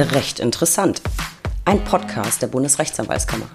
Recht interessant. Ein Podcast der Bundesrechtsanwaltskammer.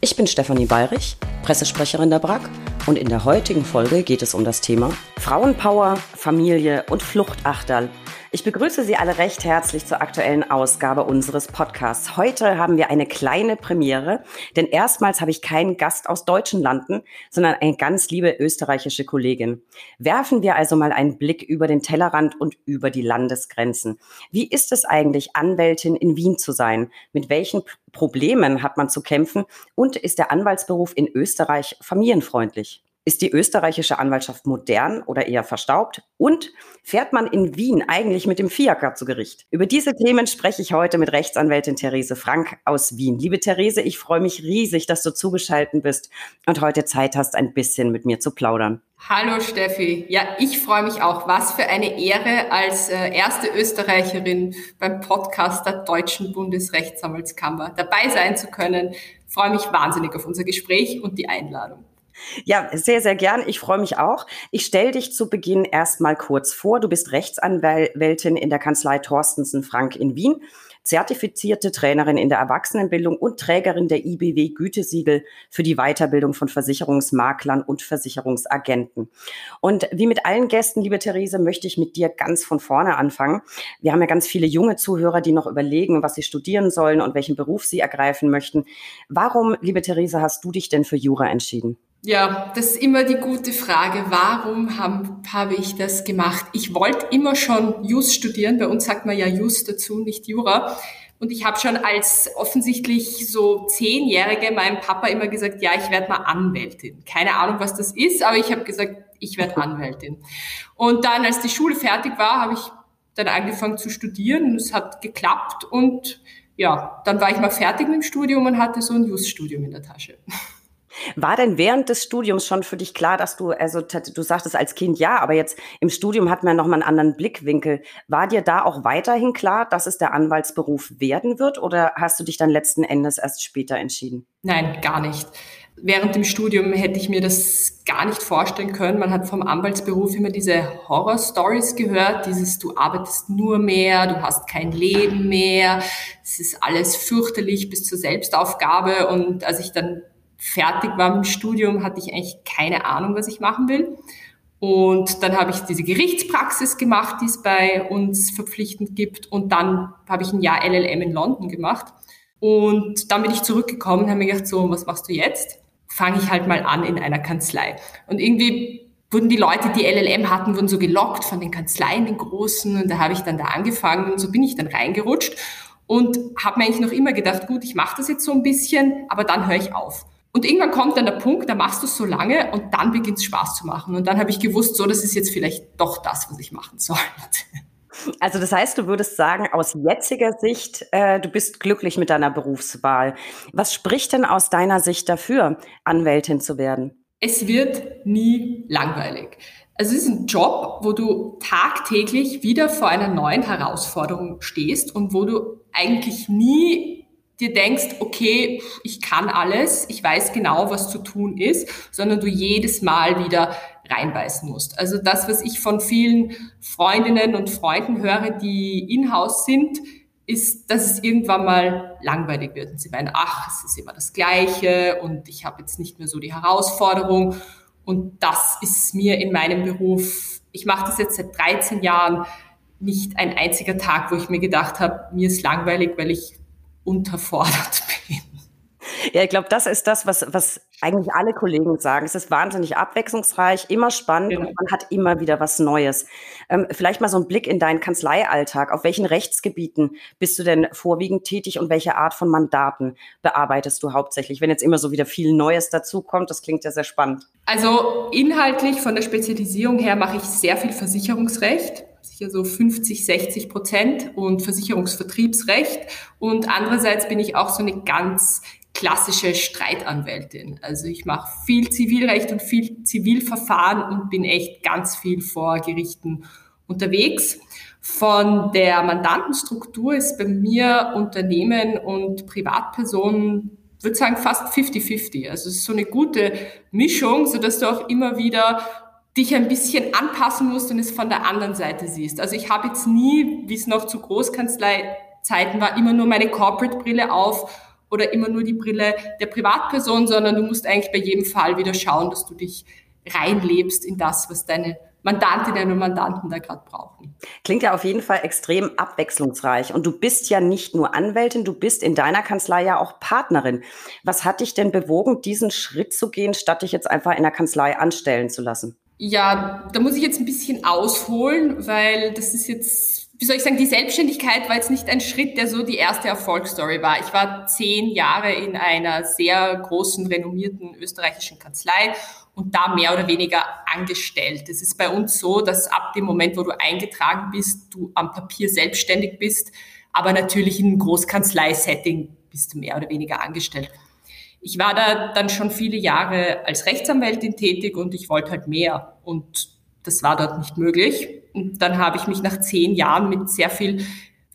Ich bin Stefanie Bayrich, Pressesprecherin der BRAG und in der heutigen Folge geht es um das Thema Frauenpower, Familie und Fluchtachterl ich begrüße Sie alle recht herzlich zur aktuellen Ausgabe unseres Podcasts. Heute haben wir eine kleine Premiere, denn erstmals habe ich keinen Gast aus deutschen Landen, sondern eine ganz liebe österreichische Kollegin. Werfen wir also mal einen Blick über den Tellerrand und über die Landesgrenzen. Wie ist es eigentlich, Anwältin in Wien zu sein? Mit welchen Problemen hat man zu kämpfen? Und ist der Anwaltsberuf in Österreich familienfreundlich? Ist die österreichische Anwaltschaft modern oder eher verstaubt? Und fährt man in Wien eigentlich mit dem Fiaker zu Gericht? Über diese Themen spreche ich heute mit Rechtsanwältin Therese Frank aus Wien. Liebe Therese, ich freue mich riesig, dass du zugeschaltet bist und heute Zeit hast, ein bisschen mit mir zu plaudern. Hallo Steffi. Ja, ich freue mich auch. Was für eine Ehre, als äh, erste Österreicherin beim Podcast der Deutschen Bundesrechtsanwaltskammer dabei sein zu können. Ich freue mich wahnsinnig auf unser Gespräch und die Einladung. Ja, sehr, sehr gern. Ich freue mich auch. Ich stelle dich zu Beginn erstmal kurz vor. Du bist Rechtsanwältin in der Kanzlei Thorstensen Frank in Wien, zertifizierte Trainerin in der Erwachsenenbildung und Trägerin der IBW Gütesiegel für die Weiterbildung von Versicherungsmaklern und Versicherungsagenten. Und wie mit allen Gästen, liebe Therese, möchte ich mit dir ganz von vorne anfangen. Wir haben ja ganz viele junge Zuhörer, die noch überlegen, was sie studieren sollen und welchen Beruf sie ergreifen möchten. Warum, liebe Therese, hast du dich denn für Jura entschieden? Ja, das ist immer die gute Frage. Warum habe hab ich das gemacht? Ich wollte immer schon Jus studieren. Bei uns sagt man ja Jus dazu, nicht Jura. Und ich habe schon als offensichtlich so Zehnjährige meinem Papa immer gesagt, ja, ich werde mal Anwältin. Keine Ahnung, was das ist, aber ich habe gesagt, ich werde Anwältin. Und dann, als die Schule fertig war, habe ich dann angefangen zu studieren und es hat geklappt. Und ja, dann war ich mal fertig mit dem Studium und hatte so ein Jus-Studium in der Tasche. War denn während des Studiums schon für dich klar, dass du, also du sagtest als Kind ja, aber jetzt im Studium hat man noch mal einen anderen Blickwinkel. War dir da auch weiterhin klar, dass es der Anwaltsberuf werden wird oder hast du dich dann letzten Endes erst später entschieden? Nein, gar nicht. Während dem Studium hätte ich mir das gar nicht vorstellen können. Man hat vom Anwaltsberuf immer diese Horror-Stories gehört, dieses du arbeitest nur mehr, du hast kein Leben mehr, es ist alles fürchterlich bis zur Selbstaufgabe. Und als ich dann fertig war mit dem Studium, hatte ich eigentlich keine Ahnung, was ich machen will. Und dann habe ich diese Gerichtspraxis gemacht, die es bei uns verpflichtend gibt. Und dann habe ich ein Jahr LLM in London gemacht. Und dann bin ich zurückgekommen und habe mir gedacht, so, was machst du jetzt? Fange ich halt mal an in einer Kanzlei. Und irgendwie wurden die Leute, die LLM hatten, wurden so gelockt von den Kanzleien, den großen. Und da habe ich dann da angefangen und so bin ich dann reingerutscht und habe mir eigentlich noch immer gedacht, gut, ich mache das jetzt so ein bisschen, aber dann höre ich auf. Und irgendwann kommt dann der Punkt, da machst du es so lange und dann beginnt es Spaß zu machen. Und dann habe ich gewusst, so, das ist jetzt vielleicht doch das, was ich machen sollte. Also das heißt, du würdest sagen, aus jetziger Sicht, äh, du bist glücklich mit deiner Berufswahl. Was spricht denn aus deiner Sicht dafür, Anwältin zu werden? Es wird nie langweilig. Also es ist ein Job, wo du tagtäglich wieder vor einer neuen Herausforderung stehst und wo du eigentlich nie dir denkst, okay, ich kann alles, ich weiß genau, was zu tun ist, sondern du jedes Mal wieder reinbeißen musst. Also das, was ich von vielen Freundinnen und Freunden höre, die in-house sind, ist, dass es irgendwann mal langweilig wird. Und sie meinen, ach, es ist immer das Gleiche und ich habe jetzt nicht mehr so die Herausforderung. Und das ist mir in meinem Beruf, ich mache das jetzt seit 13 Jahren, nicht ein einziger Tag, wo ich mir gedacht habe, mir ist langweilig, weil ich unterfordert bin. Ja, ich glaube, das ist das, was, was eigentlich alle Kollegen sagen. Es ist wahnsinnig abwechslungsreich, immer spannend genau. und man hat immer wieder was Neues. Ähm, vielleicht mal so ein Blick in deinen Kanzleialltag. Auf welchen Rechtsgebieten bist du denn vorwiegend tätig und welche Art von Mandaten bearbeitest du hauptsächlich? Wenn jetzt immer so wieder viel Neues dazukommt, das klingt ja sehr spannend. Also inhaltlich von der Spezialisierung her mache ich sehr viel Versicherungsrecht sicher so 50, 60 Prozent und Versicherungsvertriebsrecht. Und andererseits bin ich auch so eine ganz klassische Streitanwältin. Also ich mache viel Zivilrecht und viel Zivilverfahren und bin echt ganz viel vor Gerichten unterwegs. Von der Mandantenstruktur ist bei mir Unternehmen und Privatpersonen, würde sagen, fast 50-50. Also es ist so eine gute Mischung, so dass du auch immer wieder dich ein bisschen anpassen musst und es von der anderen Seite siehst. Also ich habe jetzt nie, wie es noch zu Großkanzlei Zeiten war immer nur meine Corporate-Brille auf oder immer nur die Brille der Privatperson, sondern du musst eigentlich bei jedem Fall wieder schauen, dass du dich reinlebst in das, was deine Mandantinnen und Mandanten da gerade brauchen. Klingt ja auf jeden Fall extrem abwechslungsreich. Und du bist ja nicht nur Anwältin, du bist in deiner Kanzlei ja auch Partnerin. Was hat dich denn bewogen, diesen Schritt zu gehen, statt dich jetzt einfach in der Kanzlei anstellen zu lassen? Ja, da muss ich jetzt ein bisschen ausholen, weil das ist jetzt, wie soll ich sagen, die Selbstständigkeit war jetzt nicht ein Schritt, der so die erste Erfolgsstory war. Ich war zehn Jahre in einer sehr großen, renommierten österreichischen Kanzlei und da mehr oder weniger angestellt. Es ist bei uns so, dass ab dem Moment, wo du eingetragen bist, du am Papier selbstständig bist, aber natürlich in einem Großkanzlei-Setting bist du mehr oder weniger angestellt. Ich war da dann schon viele Jahre als Rechtsanwältin tätig und ich wollte halt mehr und das war dort nicht möglich. Und dann habe ich mich nach zehn Jahren mit sehr viel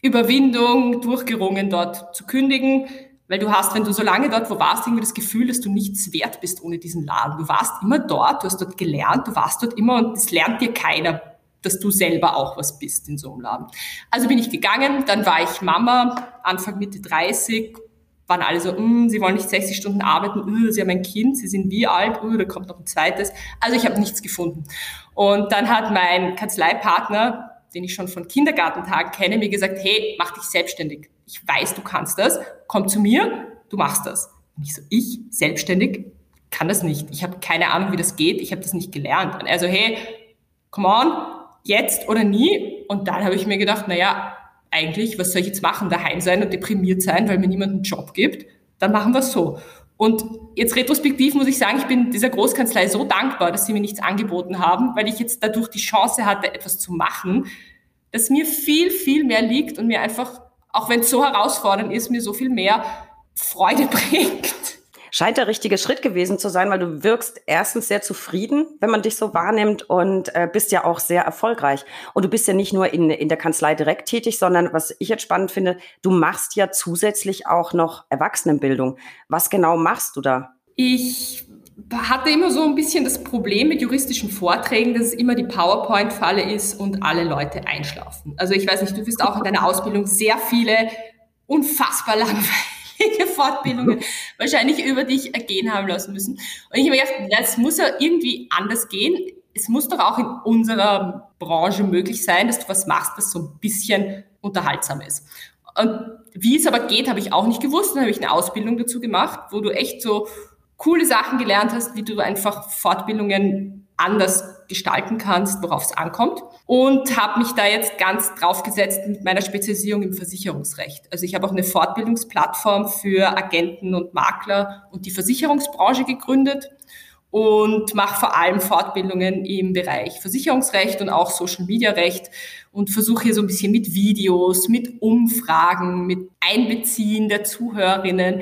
Überwindung durchgerungen, dort zu kündigen, weil du hast, wenn du so lange dort wo warst, irgendwie das Gefühl, dass du nichts wert bist ohne diesen Laden. Du warst immer dort, du hast dort gelernt, du warst dort immer und es lernt dir keiner, dass du selber auch was bist in so einem Laden. Also bin ich gegangen, dann war ich Mama, Anfang Mitte 30 waren alle so, mm, sie wollen nicht 60 Stunden arbeiten, uh, sie haben ein Kind, sie sind wie alt, uh, da kommt noch ein zweites. Also ich habe nichts gefunden. Und dann hat mein Kanzleipartner, den ich schon von Kindergartentagen kenne, mir gesagt, hey, mach dich selbstständig. Ich weiß, du kannst das, komm zu mir, du machst das. Und ich so, ich selbstständig kann das nicht. Ich habe keine Ahnung, wie das geht, ich habe das nicht gelernt. Und er so, hey, come on, jetzt oder nie. Und dann habe ich mir gedacht, naja, eigentlich, was soll ich jetzt machen, daheim sein und deprimiert sein, weil mir niemand einen Job gibt, dann machen wir es so. Und jetzt retrospektiv muss ich sagen, ich bin dieser Großkanzlei so dankbar, dass sie mir nichts angeboten haben, weil ich jetzt dadurch die Chance hatte, etwas zu machen, das mir viel, viel mehr liegt und mir einfach, auch wenn es so herausfordernd ist, mir so viel mehr Freude bringt scheint der richtige Schritt gewesen zu sein, weil du wirkst erstens sehr zufrieden, wenn man dich so wahrnimmt und äh, bist ja auch sehr erfolgreich. Und du bist ja nicht nur in, in der Kanzlei direkt tätig, sondern was ich jetzt spannend finde, du machst ja zusätzlich auch noch Erwachsenenbildung. Was genau machst du da? Ich hatte immer so ein bisschen das Problem mit juristischen Vorträgen, dass es immer die PowerPoint-Falle ist und alle Leute einschlafen. Also ich weiß nicht, du wirst auch in deiner Ausbildung sehr viele unfassbar langweilige Fortbildungen wahrscheinlich über dich ergehen haben lassen müssen. Und ich habe gedacht, es muss ja irgendwie anders gehen. Es muss doch auch in unserer Branche möglich sein, dass du was machst, das so ein bisschen unterhaltsam ist. Und wie es aber geht, habe ich auch nicht gewusst. Dann habe ich eine Ausbildung dazu gemacht, wo du echt so coole Sachen gelernt hast, wie du einfach Fortbildungen anders gestalten kannst, worauf es ankommt. Und habe mich da jetzt ganz draufgesetzt mit meiner Spezialisierung im Versicherungsrecht. Also ich habe auch eine Fortbildungsplattform für Agenten und Makler und die Versicherungsbranche gegründet und mache vor allem Fortbildungen im Bereich Versicherungsrecht und auch Social Media Recht und versuche hier so ein bisschen mit Videos, mit Umfragen, mit Einbeziehen der Zuhörerinnen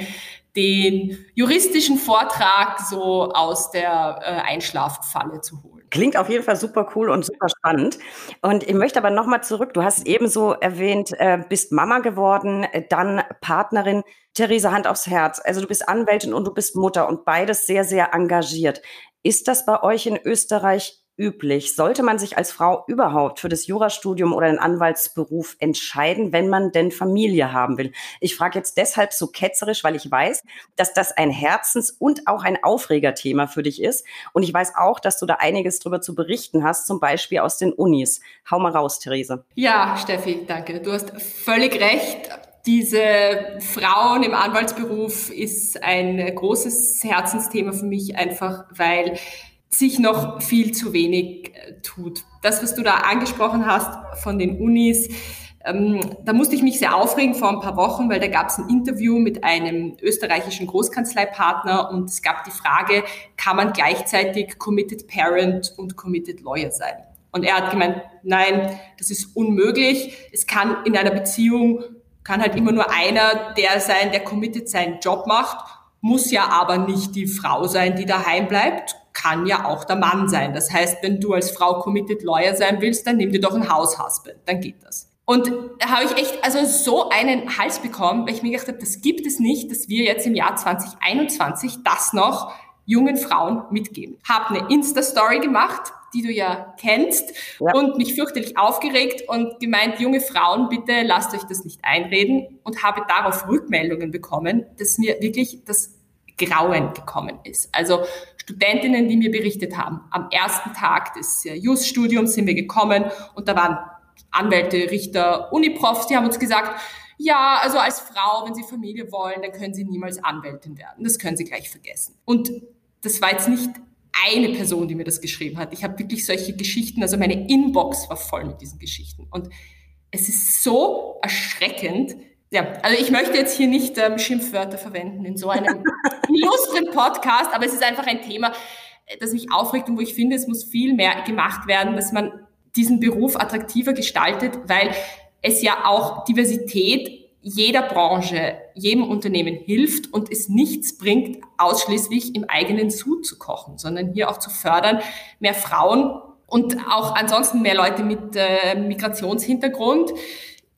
den juristischen Vortrag so aus der äh, Einschlaffalle zu holen. Klingt auf jeden Fall super cool und super spannend. Und ich möchte aber nochmal zurück. Du hast ebenso erwähnt, äh, bist Mama geworden, äh, dann Partnerin. Theresa, Hand aufs Herz. Also du bist Anwältin und du bist Mutter und beides sehr, sehr engagiert. Ist das bei euch in Österreich üblich? Sollte man sich als Frau überhaupt für das Jurastudium oder den Anwaltsberuf entscheiden, wenn man denn Familie haben will? Ich frage jetzt deshalb so ketzerisch, weil ich weiß, dass das ein Herzens- und auch ein Aufregerthema für dich ist. Und ich weiß auch, dass du da einiges drüber zu berichten hast, zum Beispiel aus den Unis. Hau mal raus, Therese. Ja, Steffi, danke. Du hast völlig recht diese Frauen im Anwaltsberuf ist ein großes Herzensthema für mich, einfach weil sich noch viel zu wenig äh, tut. Das, was du da angesprochen hast von den Unis, ähm, da musste ich mich sehr aufregen vor ein paar Wochen, weil da gab es ein Interview mit einem österreichischen Großkanzleipartner und es gab die Frage, kann man gleichzeitig Committed Parent und Committed Lawyer sein? Und er hat gemeint, nein, das ist unmöglich. Es kann in einer Beziehung, kann halt immer nur einer der sein, der committed seinen Job macht, muss ja aber nicht die Frau sein, die daheim bleibt, kann ja auch der Mann sein. Das heißt, wenn du als Frau committed Lawyer sein willst, dann nimm dir doch ein Haushusband, dann geht das. Und da habe ich echt also so einen Hals bekommen, weil ich mir gedacht habe, das gibt es nicht, dass wir jetzt im Jahr 2021 das noch jungen Frauen mitgeben. Habe eine Insta-Story gemacht, die du ja kennst, ja. und mich fürchterlich aufgeregt und gemeint, junge Frauen, bitte lasst euch das nicht einreden und habe darauf Rückmeldungen bekommen, dass mir wirklich das Grauen gekommen ist. Also Studentinnen, die mir berichtet haben, am ersten Tag des äh, Just-Studiums sind wir gekommen und da waren Anwälte, Richter, Uniprofs, die haben uns gesagt, ja, also als Frau, wenn Sie Familie wollen, dann können Sie niemals Anwältin werden. Das können Sie gleich vergessen. Und das war jetzt nicht eine Person, die mir das geschrieben hat. Ich habe wirklich solche Geschichten, also meine Inbox war voll mit diesen Geschichten. Und es ist so erschreckend. Ja, also ich möchte jetzt hier nicht ähm, Schimpfwörter verwenden in so einem illustren Podcast, aber es ist einfach ein Thema, äh, das mich aufregt und wo ich finde, es muss viel mehr gemacht werden, dass man diesen Beruf attraktiver gestaltet, weil es ja auch Diversität jeder Branche, jedem Unternehmen hilft und es nichts bringt, ausschließlich im eigenen Sud zu kochen, sondern hier auch zu fördern, mehr Frauen und auch ansonsten mehr Leute mit äh, Migrationshintergrund,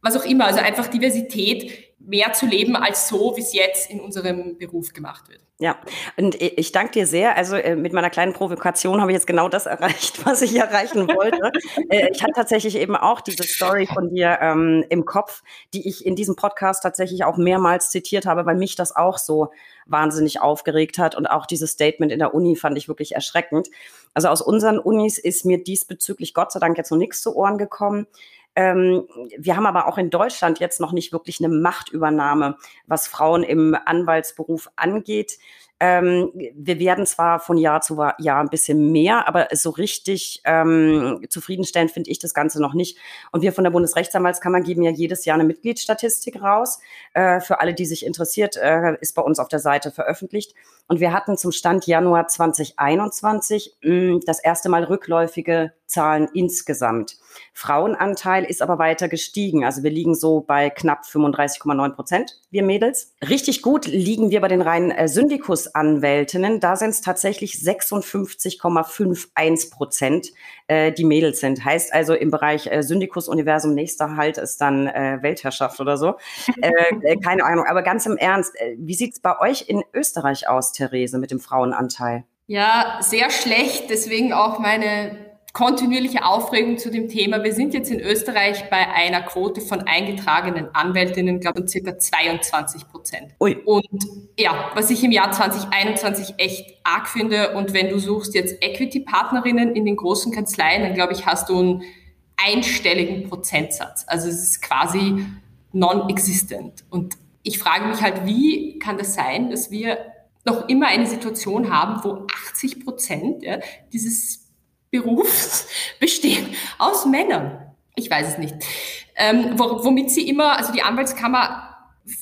was auch immer, also einfach Diversität mehr zu leben als so, wie es jetzt in unserem Beruf gemacht wird. Ja, und ich danke dir sehr. Also äh, mit meiner kleinen Provokation habe ich jetzt genau das erreicht, was ich erreichen wollte. Äh, ich hatte tatsächlich eben auch diese Story von dir ähm, im Kopf, die ich in diesem Podcast tatsächlich auch mehrmals zitiert habe, weil mich das auch so wahnsinnig aufgeregt hat. Und auch dieses Statement in der Uni fand ich wirklich erschreckend. Also aus unseren Unis ist mir diesbezüglich Gott sei Dank jetzt noch nichts zu Ohren gekommen. Ähm, wir haben aber auch in Deutschland jetzt noch nicht wirklich eine Machtübernahme, was Frauen im Anwaltsberuf angeht. Ähm, wir werden zwar von Jahr zu Jahr ein bisschen mehr, aber so richtig ähm, zufriedenstellend finde ich das Ganze noch nicht. Und wir von der Bundesrechtsanwaltskammer geben ja jedes Jahr eine Mitgliedsstatistik raus. Äh, für alle, die sich interessiert, äh, ist bei uns auf der Seite veröffentlicht. Und wir hatten zum Stand Januar 2021 mh, mm, das erste Mal rückläufige Zahlen insgesamt. Frauenanteil ist aber weiter gestiegen. Also wir liegen so bei knapp 35,9 Prozent, wir Mädels. Richtig gut liegen wir bei den reinen äh, Syndikus-Anwältinnen. Da sind es tatsächlich 56,51 Prozent, äh, die Mädels sind. Heißt also im Bereich äh, Syndikus-Universum nächster Halt ist dann äh, Weltherrschaft oder so. Äh, äh, keine Ahnung. Aber ganz im Ernst, äh, wie sieht's bei euch in Österreich aus, Therese, mit dem Frauenanteil? Ja, sehr schlecht. Deswegen auch meine kontinuierliche Aufregung zu dem Thema. Wir sind jetzt in Österreich bei einer Quote von eingetragenen Anwältinnen, glaube ich, circa 22 Prozent. Ui. Und ja, was ich im Jahr 2021 echt arg finde, und wenn du suchst jetzt Equity-Partnerinnen in den großen Kanzleien, dann glaube ich, hast du einen einstelligen Prozentsatz. Also es ist quasi non-existent. Und ich frage mich halt, wie kann das sein, dass wir noch immer eine Situation haben, wo 80 Prozent ja, dieses Berufs bestehen aus Männern. Ich weiß es nicht. Ähm, womit sie immer, also die Anwaltskammer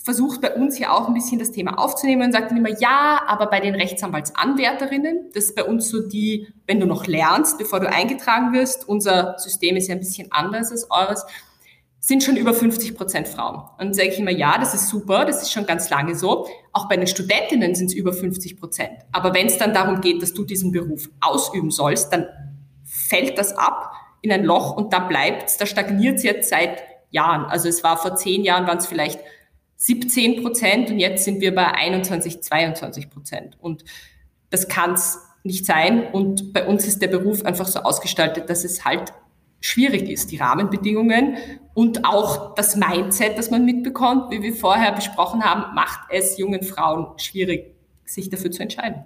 versucht bei uns hier auch ein bisschen das Thema aufzunehmen und sagt immer, ja, aber bei den Rechtsanwaltsanwärterinnen, das ist bei uns so die, wenn du noch lernst, bevor du eingetragen wirst, unser System ist ja ein bisschen anders als eures, sind schon über 50 Prozent Frauen. Und dann sage ich immer, ja, das ist super, das ist schon ganz lange so. Auch bei den Studentinnen sind es über 50 Prozent. Aber wenn es dann darum geht, dass du diesen Beruf ausüben sollst, dann fällt das ab in ein Loch und da bleibt da stagniert es jetzt seit Jahren. Also es war vor zehn Jahren, waren es vielleicht 17 Prozent und jetzt sind wir bei 21, 22 Prozent. Und das kann es nicht sein. Und bei uns ist der Beruf einfach so ausgestaltet, dass es halt schwierig ist, die Rahmenbedingungen und auch das Mindset, das man mitbekommt, wie wir vorher besprochen haben, macht es jungen Frauen schwierig, sich dafür zu entscheiden.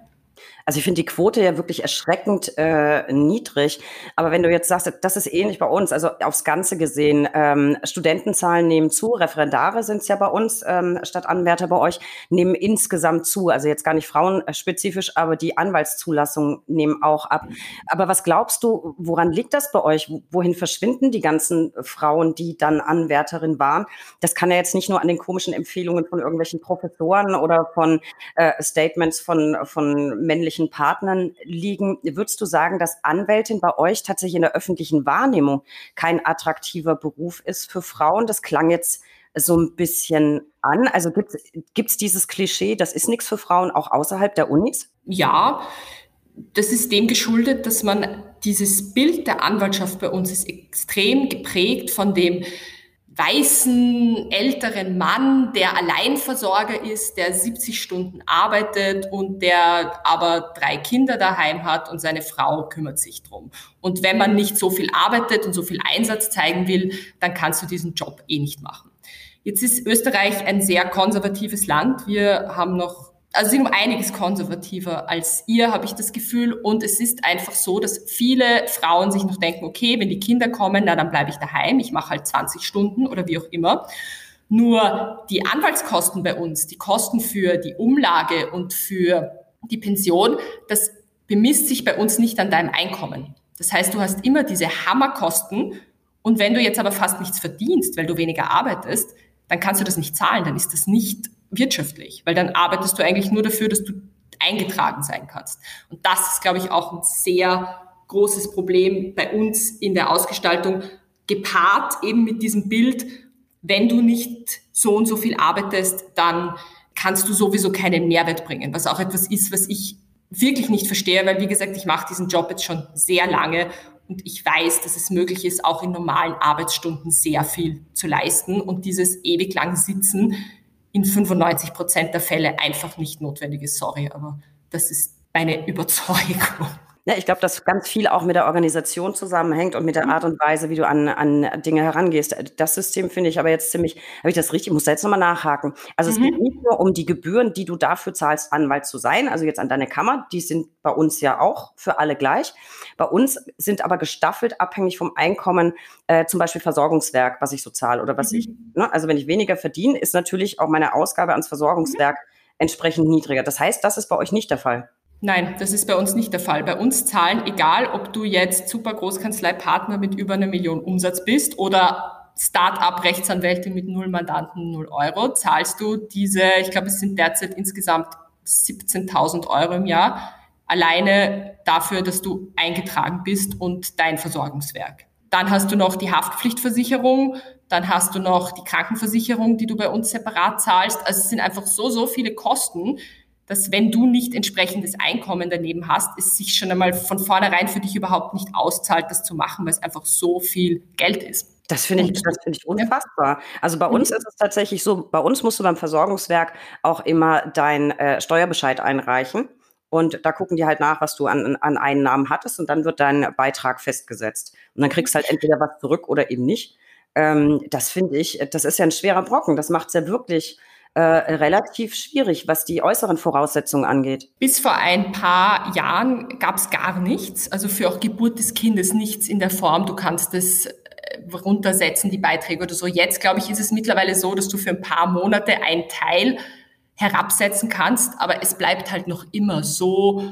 Also ich finde die Quote ja wirklich erschreckend äh, niedrig. Aber wenn du jetzt sagst, das ist ähnlich bei uns, also aufs Ganze gesehen, ähm, Studentenzahlen nehmen zu, Referendare sind es ja bei uns ähm, statt Anwärter bei euch, nehmen insgesamt zu. Also jetzt gar nicht frauenspezifisch, aber die Anwaltszulassungen nehmen auch ab. Aber was glaubst du, woran liegt das bei euch? Wohin verschwinden die ganzen Frauen, die dann Anwärterin waren? Das kann ja jetzt nicht nur an den komischen Empfehlungen von irgendwelchen Professoren oder von äh, Statements von, von männlichen Partnern liegen. Würdest du sagen, dass Anwältin bei euch tatsächlich in der öffentlichen Wahrnehmung kein attraktiver Beruf ist für Frauen? Das klang jetzt so ein bisschen an. Also gibt es dieses Klischee, das ist nichts für Frauen auch außerhalb der Unis? Ja, das ist dem geschuldet, dass man dieses Bild der Anwaltschaft bei uns ist extrem geprägt von dem weißen, älteren Mann, der Alleinversorger ist, der 70 Stunden arbeitet und der aber drei Kinder daheim hat und seine Frau kümmert sich drum. Und wenn man nicht so viel arbeitet und so viel Einsatz zeigen will, dann kannst du diesen Job eh nicht machen. Jetzt ist Österreich ein sehr konservatives Land. Wir haben noch also sind um einiges konservativer als ihr, habe ich das Gefühl. Und es ist einfach so, dass viele Frauen sich noch denken, okay, wenn die Kinder kommen, na dann bleibe ich daheim, ich mache halt 20 Stunden oder wie auch immer. Nur die Anwaltskosten bei uns, die Kosten für die Umlage und für die Pension, das bemisst sich bei uns nicht an deinem Einkommen. Das heißt, du hast immer diese Hammerkosten und wenn du jetzt aber fast nichts verdienst, weil du weniger arbeitest, dann kannst du das nicht zahlen, dann ist das nicht wirtschaftlich, weil dann arbeitest du eigentlich nur dafür, dass du eingetragen sein kannst. Und das ist, glaube ich, auch ein sehr großes Problem bei uns in der Ausgestaltung, gepaart eben mit diesem Bild, wenn du nicht so und so viel arbeitest, dann kannst du sowieso keinen Mehrwert bringen, was auch etwas ist, was ich wirklich nicht verstehe, weil wie gesagt, ich mache diesen Job jetzt schon sehr lange und ich weiß, dass es möglich ist, auch in normalen Arbeitsstunden sehr viel zu leisten und dieses ewig lang Sitzen in 95 Prozent der Fälle einfach nicht notwendig ist. Sorry, aber das ist meine Überzeugung. Ja, ich glaube, dass ganz viel auch mit der Organisation zusammenhängt und mit der mhm. Art und Weise, wie du an, an Dinge herangehst. Das System finde ich aber jetzt ziemlich, habe ich das richtig, ich muss da jetzt nochmal nachhaken. Also mhm. es geht nicht nur um die Gebühren, die du dafür zahlst, Anwalt zu sein, also jetzt an deine Kammer, die sind bei uns ja auch für alle gleich. Bei uns sind aber gestaffelt abhängig vom Einkommen, äh, zum Beispiel Versorgungswerk, was ich so zahle oder was mhm. ich, ne? also wenn ich weniger verdiene, ist natürlich auch meine Ausgabe ans Versorgungswerk entsprechend niedriger. Das heißt, das ist bei euch nicht der Fall. Nein, das ist bei uns nicht der Fall. Bei uns zahlen, egal ob du jetzt super Großkanzlei-Partner mit über einer Million Umsatz bist oder Start-up-Rechtsanwältin mit null Mandanten, null Euro, zahlst du diese, ich glaube, es sind derzeit insgesamt 17.000 Euro im Jahr, alleine dafür, dass du eingetragen bist und dein Versorgungswerk. Dann hast du noch die Haftpflichtversicherung, dann hast du noch die Krankenversicherung, die du bei uns separat zahlst. Also es sind einfach so, so viele Kosten, dass wenn du nicht entsprechendes Einkommen daneben hast, es sich schon einmal von vornherein für dich überhaupt nicht auszahlt, das zu machen, weil es einfach so viel Geld ist. Das finde ich, das finde ich unfassbar. Also bei uns mhm. ist es tatsächlich so, bei uns musst du beim Versorgungswerk auch immer deinen äh, Steuerbescheid einreichen. Und da gucken die halt nach, was du an, an Einnahmen hattest und dann wird dein Beitrag festgesetzt. Und dann kriegst du halt entweder was zurück oder eben nicht. Ähm, das finde ich, das ist ja ein schwerer Brocken. Das macht es ja wirklich äh, relativ schwierig, was die äußeren Voraussetzungen angeht. Bis vor ein paar Jahren gab es gar nichts, also für auch Geburt des Kindes nichts in der Form, du kannst es äh, runtersetzen, die Beiträge oder so. Jetzt, glaube ich, ist es mittlerweile so, dass du für ein paar Monate einen Teil herabsetzen kannst, aber es bleibt halt noch immer so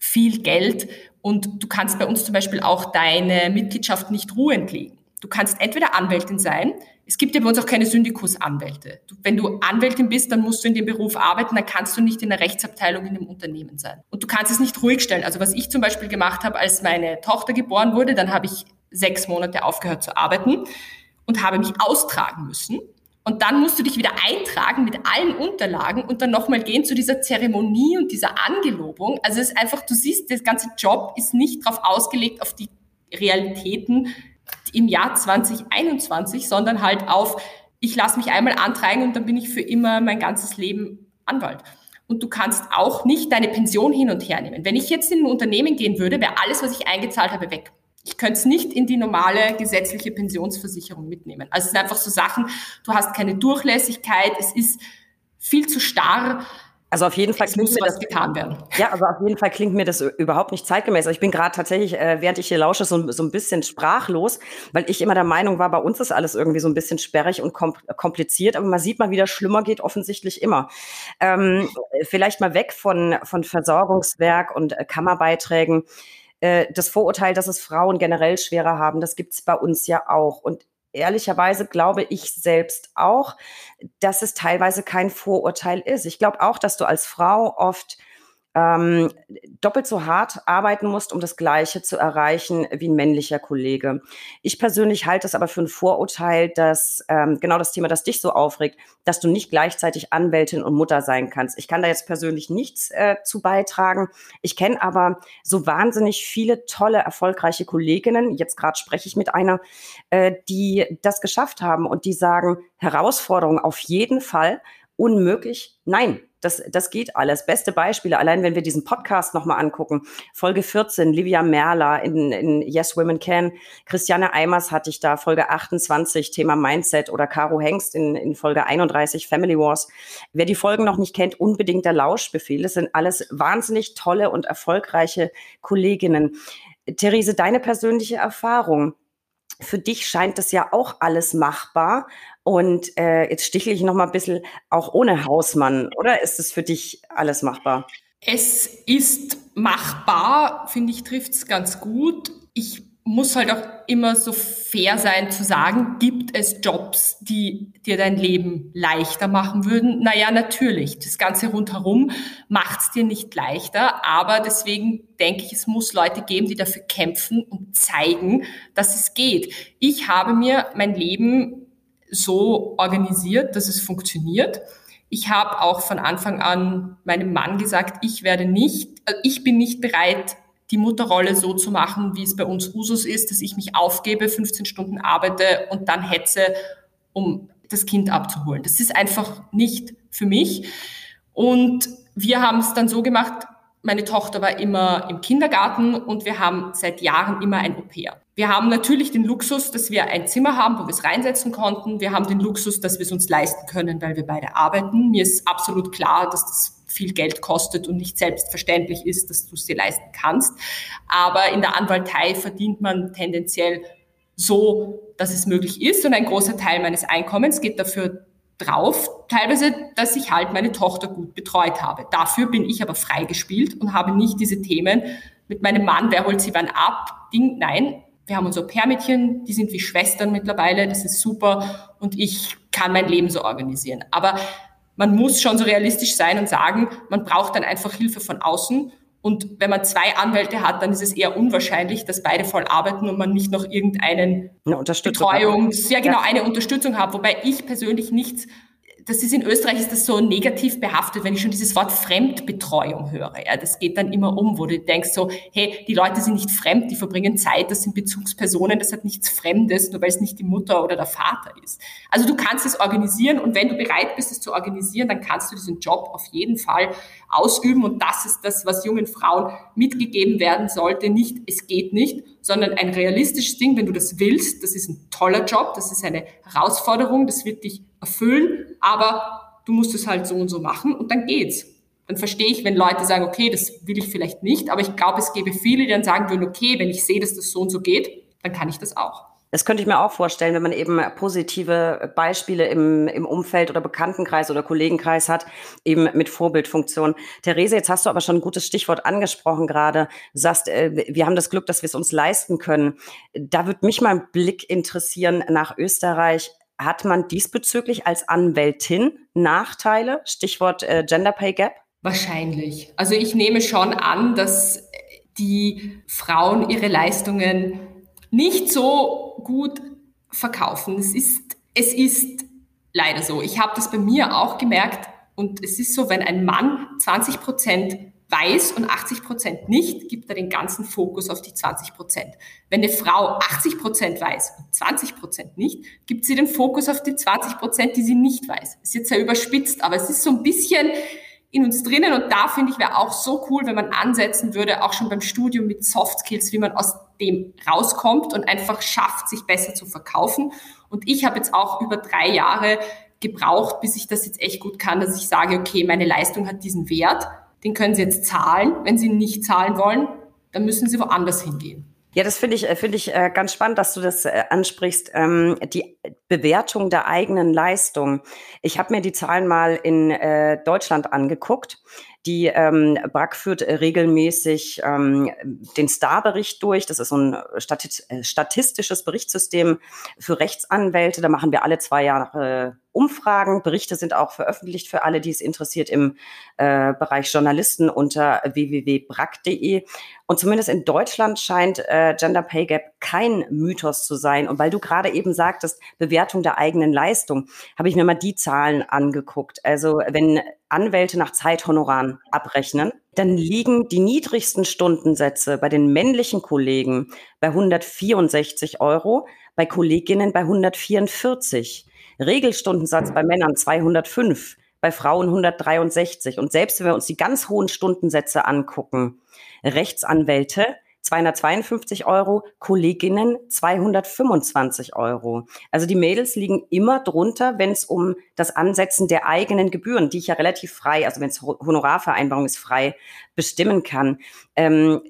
viel Geld und du kannst bei uns zum Beispiel auch deine Mitgliedschaft nicht ruhend legen. Du kannst entweder Anwältin sein, es gibt ja bei uns auch keine Syndikusanwälte. Wenn du Anwältin bist, dann musst du in dem Beruf arbeiten, dann kannst du nicht in der Rechtsabteilung in dem Unternehmen sein. Und du kannst es nicht ruhig stellen. Also was ich zum Beispiel gemacht habe, als meine Tochter geboren wurde, dann habe ich sechs Monate aufgehört zu arbeiten und habe mich austragen müssen. Und dann musst du dich wieder eintragen mit allen Unterlagen und dann nochmal gehen zu dieser Zeremonie und dieser Angelobung. Also es ist einfach, du siehst, das ganze Job ist nicht darauf ausgelegt, auf die Realitäten im Jahr 2021, sondern halt auf, ich lasse mich einmal antreiben und dann bin ich für immer mein ganzes Leben Anwalt. Und du kannst auch nicht deine Pension hin und her nehmen. Wenn ich jetzt in ein Unternehmen gehen würde, wäre alles, was ich eingezahlt habe, weg. Ich könnte es nicht in die normale gesetzliche Pensionsversicherung mitnehmen. Also es sind einfach so Sachen, du hast keine Durchlässigkeit, es ist viel zu starr. Also auf jeden Fall klingt mir das getan werden. Ja, also auf jeden Fall klingt mir das überhaupt nicht zeitgemäß. Also ich bin gerade tatsächlich, äh, während ich hier lausche, so, so ein bisschen sprachlos, weil ich immer der Meinung war, bei uns ist alles irgendwie so ein bisschen sperrig und kom kompliziert, aber man sieht mal, wie das schlimmer geht, offensichtlich immer. Ähm, vielleicht mal weg von, von Versorgungswerk und äh, Kammerbeiträgen. Äh, das Vorurteil, dass es Frauen generell schwerer haben, das gibt's bei uns ja auch. Und ehrlicherweise glaube ich selbst auch, dass es teilweise kein Vorurteil ist. Ich glaube auch, dass du als Frau oft ähm, doppelt so hart arbeiten musst, um das Gleiche zu erreichen wie ein männlicher Kollege. Ich persönlich halte es aber für ein Vorurteil, dass ähm, genau das Thema, das dich so aufregt, dass du nicht gleichzeitig Anwältin und Mutter sein kannst. Ich kann da jetzt persönlich nichts äh, zu beitragen. Ich kenne aber so wahnsinnig viele tolle, erfolgreiche Kolleginnen. Jetzt gerade spreche ich mit einer, äh, die das geschafft haben und die sagen, Herausforderung auf jeden Fall, unmöglich, nein, das, das geht alles. Beste Beispiele, allein wenn wir diesen Podcast nochmal angucken. Folge 14, Livia Merla in, in Yes Women Can. Christiane Eimers hatte ich da, Folge 28, Thema Mindset oder Caro Hengst in, in Folge 31, Family Wars. Wer die Folgen noch nicht kennt, unbedingt der Lauschbefehl. Das sind alles wahnsinnig tolle und erfolgreiche Kolleginnen. Therese, deine persönliche Erfahrung. Für dich scheint das ja auch alles machbar. Und äh, jetzt stichle ich noch mal ein bisschen auch ohne Hausmann, oder ist es für dich alles machbar? Es ist machbar, finde ich, trifft es ganz gut. Ich muss halt auch immer so fair sein zu sagen, gibt es Jobs, die dir dein Leben leichter machen würden? Naja, natürlich. Das Ganze rundherum macht es dir nicht leichter, aber deswegen denke ich, es muss Leute geben, die dafür kämpfen und zeigen, dass es geht. Ich habe mir mein Leben so organisiert, dass es funktioniert. Ich habe auch von Anfang an meinem Mann gesagt, ich werde nicht, äh, ich bin nicht bereit, die Mutterrolle so zu machen, wie es bei uns Usus ist, dass ich mich aufgebe, 15 Stunden arbeite und dann hetze, um das Kind abzuholen. Das ist einfach nicht für mich. Und wir haben es dann so gemacht, meine Tochter war immer im Kindergarten und wir haben seit Jahren immer ein Au-pair. Wir haben natürlich den Luxus, dass wir ein Zimmer haben, wo wir es reinsetzen konnten. Wir haben den Luxus, dass wir es uns leisten können, weil wir beide arbeiten. Mir ist absolut klar, dass das viel Geld kostet und nicht selbstverständlich ist, dass du es dir leisten kannst. Aber in der Anwaltei verdient man tendenziell so, dass es möglich ist und ein großer Teil meines Einkommens geht dafür drauf, teilweise, dass ich halt meine Tochter gut betreut habe. Dafür bin ich aber freigespielt und habe nicht diese Themen mit meinem Mann, wer holt sie wann ab, Ding, nein. Wir haben unser Pärmädchen, die sind wie Schwestern mittlerweile, das ist super und ich kann mein Leben so organisieren. Aber man muss schon so realistisch sein und sagen, man braucht dann einfach Hilfe von außen und wenn man zwei Anwälte hat, dann ist es eher unwahrscheinlich, dass beide voll arbeiten und man nicht noch irgendeinen eine Betreuungs, ja genau, eine Unterstützung hat. Wobei ich persönlich nichts das ist in Österreich ist das so negativ behaftet, wenn ich schon dieses Wort Fremdbetreuung höre. Ja, das geht dann immer um, wo du denkst so, hey, die Leute sind nicht fremd, die verbringen Zeit, das sind Bezugspersonen, das hat nichts Fremdes, nur weil es nicht die Mutter oder der Vater ist. Also du kannst es organisieren und wenn du bereit bist, es zu organisieren, dann kannst du diesen Job auf jeden Fall ausüben und das ist das, was jungen Frauen mitgegeben werden sollte. Nicht, es geht nicht, sondern ein realistisches Ding, wenn du das willst. Das ist ein toller Job, das ist eine Herausforderung, das wird dich erfüllen, aber du musst es halt so und so machen und dann geht's. Dann verstehe ich, wenn Leute sagen, okay, das will ich vielleicht nicht, aber ich glaube, es gäbe viele, die dann sagen würden, okay, wenn ich sehe, dass das so und so geht, dann kann ich das auch. Das könnte ich mir auch vorstellen, wenn man eben positive Beispiele im, im Umfeld oder Bekanntenkreis oder Kollegenkreis hat, eben mit Vorbildfunktion. Therese, jetzt hast du aber schon ein gutes Stichwort angesprochen gerade. Du sagst, äh, wir haben das Glück, dass wir es uns leisten können. Da würde mich mal ein Blick interessieren nach Österreich. Hat man diesbezüglich als Anwältin Nachteile? Stichwort äh, Gender Pay Gap? Wahrscheinlich. Also ich nehme schon an, dass die Frauen ihre Leistungen nicht so gut verkaufen. Es ist, es ist leider so. Ich habe das bei mir auch gemerkt und es ist so, wenn ein Mann 20 Prozent weiß und 80 Prozent nicht, gibt er den ganzen Fokus auf die 20 Prozent. Wenn eine Frau 80 Prozent weiß und 20 Prozent nicht, gibt sie den Fokus auf die 20 Prozent, die sie nicht weiß. Ist jetzt sehr überspitzt, aber es ist so ein bisschen in uns drinnen und da finde ich wäre auch so cool, wenn man ansetzen würde, auch schon beim Studium mit Soft Skills, wie man aus dem rauskommt und einfach schafft, sich besser zu verkaufen. Und ich habe jetzt auch über drei Jahre gebraucht, bis ich das jetzt echt gut kann, dass ich sage, okay, meine Leistung hat diesen Wert, den können Sie jetzt zahlen. Wenn Sie nicht zahlen wollen, dann müssen Sie woanders hingehen. Ja, das finde ich, äh, finde ich äh, ganz spannend, dass du das äh, ansprichst. Ähm, die Bewertung der eigenen Leistung. Ich habe mir die Zahlen mal in Deutschland angeguckt. Die ähm, BRAC führt regelmäßig ähm, den Star-Bericht durch. Das ist so ein äh, statistisches Berichtssystem für Rechtsanwälte. Da machen wir alle zwei Jahre Umfragen. Berichte sind auch veröffentlicht für alle, die es interessiert im äh, Bereich Journalisten unter www.brack.de. Und zumindest in Deutschland scheint äh, Gender Pay Gap kein Mythos zu sein. Und weil du gerade eben sagtest, Bewertung der eigenen Leistung, habe ich mir mal die Zahlen angeguckt. Also wenn Anwälte nach Zeithonoraren abrechnen, dann liegen die niedrigsten Stundensätze bei den männlichen Kollegen bei 164 Euro, bei Kolleginnen bei 144. Regelstundensatz bei Männern 205, bei Frauen 163. Und selbst wenn wir uns die ganz hohen Stundensätze angucken, Rechtsanwälte 252 Euro, Kolleginnen 225 Euro. Also die Mädels liegen immer drunter, wenn es um das Ansetzen der eigenen Gebühren, die ich ja relativ frei, also wenn es Honorarvereinbarung ist, frei bestimmen kann. Ähm,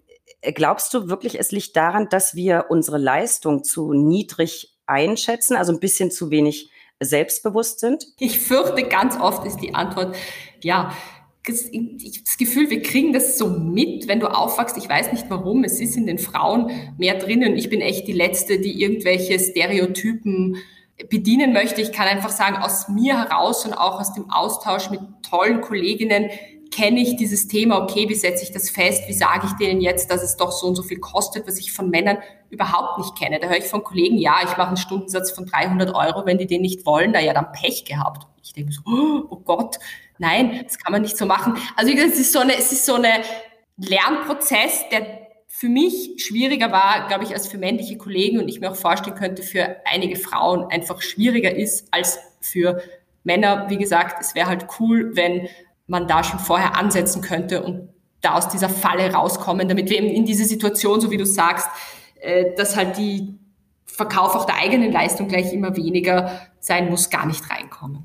glaubst du wirklich, es liegt daran, dass wir unsere Leistung zu niedrig einschätzen, also ein bisschen zu wenig selbstbewusst sind? Ich fürchte, ganz oft ist die Antwort, ja, das Gefühl, wir kriegen das so mit, wenn du aufwachst. Ich weiß nicht warum. Es ist in den Frauen mehr drinnen. Ich bin echt die Letzte, die irgendwelche Stereotypen bedienen möchte. Ich kann einfach sagen, aus mir heraus und auch aus dem Austausch mit tollen Kolleginnen kenne ich dieses Thema, okay, wie setze ich das fest, wie sage ich denen jetzt, dass es doch so und so viel kostet, was ich von Männern überhaupt nicht kenne. Da höre ich von Kollegen, ja, ich mache einen Stundensatz von 300 Euro, wenn die den nicht wollen, na ja, dann Pech gehabt. Ich denke so, oh Gott, nein, das kann man nicht so machen. Also es ist so eine, es ist so eine Lernprozess, der für mich schwieriger war, glaube ich, als für männliche Kollegen und ich mir auch vorstellen könnte, für einige Frauen einfach schwieriger ist als für Männer. Wie gesagt, es wäre halt cool, wenn man da schon vorher ansetzen könnte und da aus dieser Falle rauskommen, damit wir eben in diese Situation, so wie du sagst, äh, dass halt die Verkauf auch der eigenen Leistung gleich immer weniger sein muss, gar nicht reinkommen.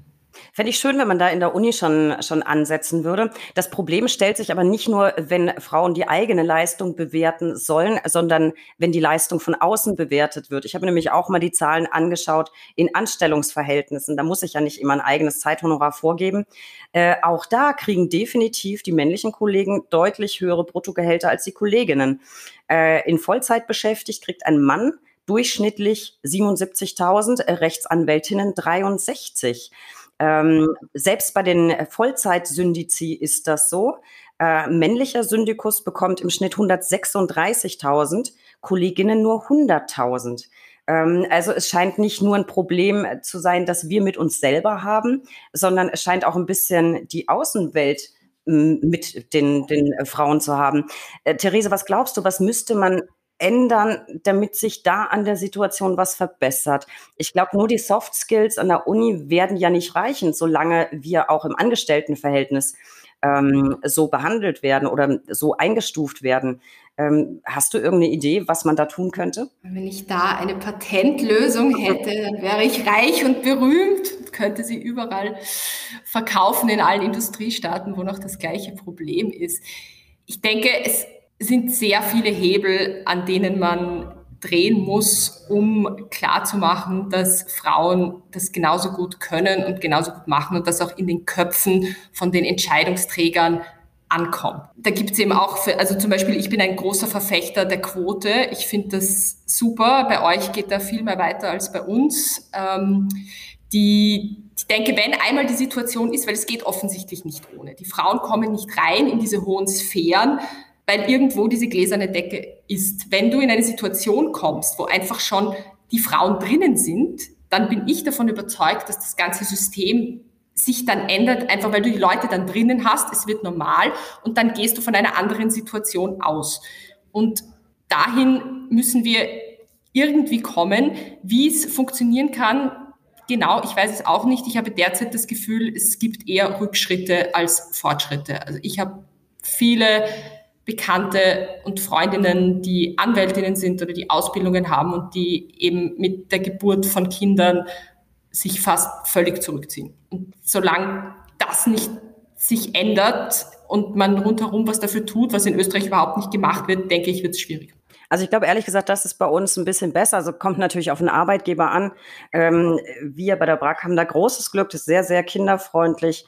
Fände ich schön, wenn man da in der Uni schon, schon ansetzen würde. Das Problem stellt sich aber nicht nur, wenn Frauen die eigene Leistung bewerten sollen, sondern wenn die Leistung von außen bewertet wird. Ich habe nämlich auch mal die Zahlen angeschaut in Anstellungsverhältnissen. Da muss ich ja nicht immer ein eigenes Zeithonorar vorgeben. Äh, auch da kriegen definitiv die männlichen Kollegen deutlich höhere Bruttogehälter als die Kolleginnen. Äh, in Vollzeit beschäftigt kriegt ein Mann durchschnittlich 77.000, äh, Rechtsanwältinnen 63. Ähm, selbst bei den Vollzeitsyndizi ist das so. Äh, männlicher Syndikus bekommt im Schnitt 136.000, Kolleginnen nur 100.000. Ähm, also es scheint nicht nur ein Problem zu sein, das wir mit uns selber haben, sondern es scheint auch ein bisschen die Außenwelt mit den, den Frauen zu haben. Äh, Therese, was glaubst du, was müsste man ändern, damit sich da an der Situation was verbessert. Ich glaube, nur die Soft Skills an der Uni werden ja nicht reichen, solange wir auch im Angestelltenverhältnis ähm, so behandelt werden oder so eingestuft werden. Ähm, hast du irgendeine Idee, was man da tun könnte? Wenn ich da eine Patentlösung hätte, dann wäre ich reich und berühmt, könnte sie überall verkaufen in allen Industriestaaten, wo noch das gleiche Problem ist. Ich denke, es sind sehr viele Hebel, an denen man drehen muss, um klarzumachen, dass Frauen das genauso gut können und genauso gut machen und das auch in den Köpfen von den Entscheidungsträgern ankommt. Da gibt es eben auch, für, also zum Beispiel, ich bin ein großer Verfechter der Quote. Ich finde das super. Bei euch geht da viel mehr weiter als bei uns. Ähm, die, ich denke, wenn einmal die Situation ist, weil es geht offensichtlich nicht ohne. Die Frauen kommen nicht rein in diese hohen Sphären, weil irgendwo diese gläserne Decke ist. Wenn du in eine Situation kommst, wo einfach schon die Frauen drinnen sind, dann bin ich davon überzeugt, dass das ganze System sich dann ändert, einfach weil du die Leute dann drinnen hast, es wird normal und dann gehst du von einer anderen Situation aus. Und dahin müssen wir irgendwie kommen, wie es funktionieren kann. Genau, ich weiß es auch nicht. Ich habe derzeit das Gefühl, es gibt eher Rückschritte als Fortschritte. Also ich habe viele Bekannte und Freundinnen, die Anwältinnen sind oder die Ausbildungen haben und die eben mit der Geburt von Kindern sich fast völlig zurückziehen. Und solange das nicht sich ändert und man rundherum was dafür tut, was in Österreich überhaupt nicht gemacht wird, denke ich, wird es schwierig. Also ich glaube ehrlich gesagt, das ist bei uns ein bisschen besser. Also kommt natürlich auf den Arbeitgeber an. Ähm, wir bei der BRAC haben da großes Glück, das ist sehr, sehr kinderfreundlich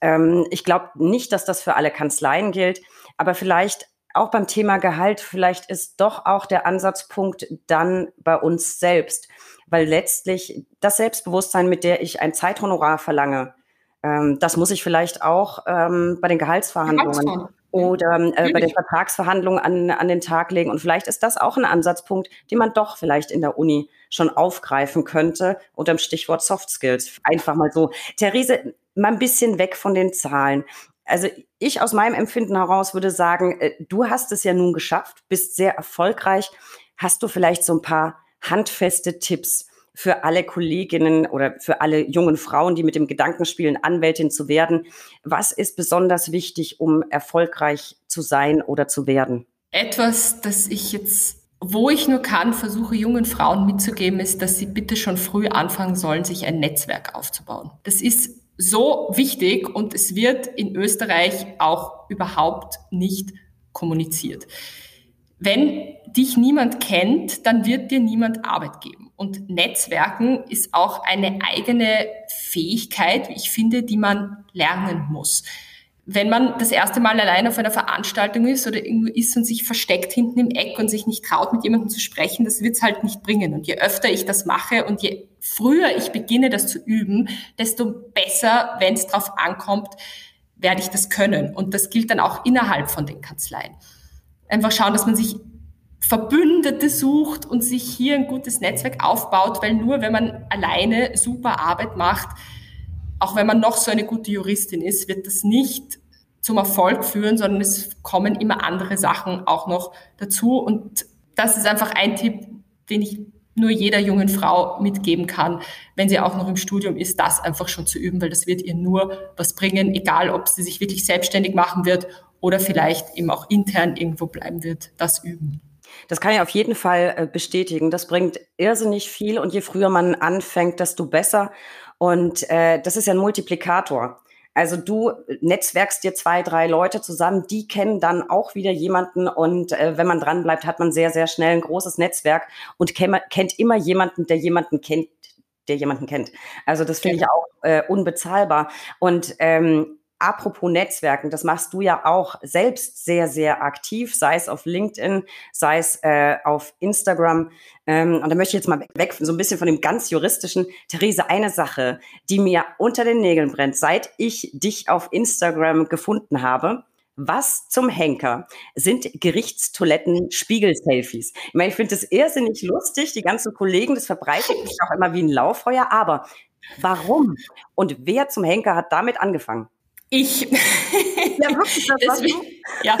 Ähm, ich glaube nicht, dass das für alle Kanzleien gilt, aber vielleicht auch beim Thema Gehalt, vielleicht ist doch auch der Ansatzpunkt dann bei uns selbst, weil letztlich das Selbstbewusstsein, mit der ich ein Zeithonorar verlange, ähm, das muss ich vielleicht auch ähm, bei den Gehaltsverhandlungen oder äh, bei den Vertragsverhandlungen an, an den Tag legen. Und vielleicht ist das auch ein Ansatzpunkt, den man doch vielleicht in der Uni schon aufgreifen könnte unter dem Stichwort Soft Skills. Einfach mal so. Therese, mal ein bisschen weg von den Zahlen. Also ich aus meinem Empfinden heraus würde sagen, äh, du hast es ja nun geschafft, bist sehr erfolgreich. Hast du vielleicht so ein paar handfeste Tipps für alle Kolleginnen oder für alle jungen Frauen, die mit dem Gedanken spielen, Anwältin zu werden? Was ist besonders wichtig, um erfolgreich zu sein oder zu werden? Etwas, das ich jetzt, wo ich nur kann, versuche jungen Frauen mitzugeben, ist, dass sie bitte schon früh anfangen sollen, sich ein Netzwerk aufzubauen. Das ist so wichtig und es wird in Österreich auch überhaupt nicht kommuniziert. Wenn dich niemand kennt, dann wird dir niemand Arbeit geben. Und Netzwerken ist auch eine eigene Fähigkeit, wie ich finde, die man lernen muss wenn man das erste Mal allein auf einer Veranstaltung ist oder irgendwo ist und sich versteckt hinten im Eck und sich nicht traut, mit jemandem zu sprechen, das wird's halt nicht bringen. Und je öfter ich das mache und je früher ich beginne, das zu üben, desto besser, wenn es drauf ankommt, werde ich das können. Und das gilt dann auch innerhalb von den Kanzleien. Einfach schauen, dass man sich Verbündete sucht und sich hier ein gutes Netzwerk aufbaut, weil nur wenn man alleine super Arbeit macht, auch wenn man noch so eine gute Juristin ist, wird das nicht zum Erfolg führen, sondern es kommen immer andere Sachen auch noch dazu. Und das ist einfach ein Tipp, den ich nur jeder jungen Frau mitgeben kann, wenn sie auch noch im Studium ist, das einfach schon zu üben, weil das wird ihr nur was bringen, egal ob sie sich wirklich selbstständig machen wird oder vielleicht eben auch intern irgendwo bleiben wird, das üben. Das kann ich auf jeden Fall äh, bestätigen. Das bringt irrsinnig viel und je früher man anfängt, desto besser. Und äh, das ist ja ein Multiplikator. Also du netzwerkst dir zwei, drei Leute zusammen, die kennen dann auch wieder jemanden und äh, wenn man dran bleibt, hat man sehr, sehr schnell ein großes Netzwerk und kennt immer jemanden, der jemanden kennt, der jemanden kennt. Also das finde ich auch äh, unbezahlbar. Und ähm, Apropos Netzwerken, das machst du ja auch selbst sehr, sehr aktiv, sei es auf LinkedIn, sei es äh, auf Instagram. Ähm, und da möchte ich jetzt mal weg, so ein bisschen von dem ganz juristischen. Therese, eine Sache, die mir unter den Nägeln brennt, seit ich dich auf Instagram gefunden habe. Was zum Henker sind Gerichtstoiletten Spiegel-Selfies? Ich meine, ich finde das irrsinnig lustig, die ganzen Kollegen, das verbreitet sich auch immer wie ein Lauffeuer, aber warum? Und wer zum Henker hat damit angefangen? Ich. Ja, wirklich, das deswegen, ja.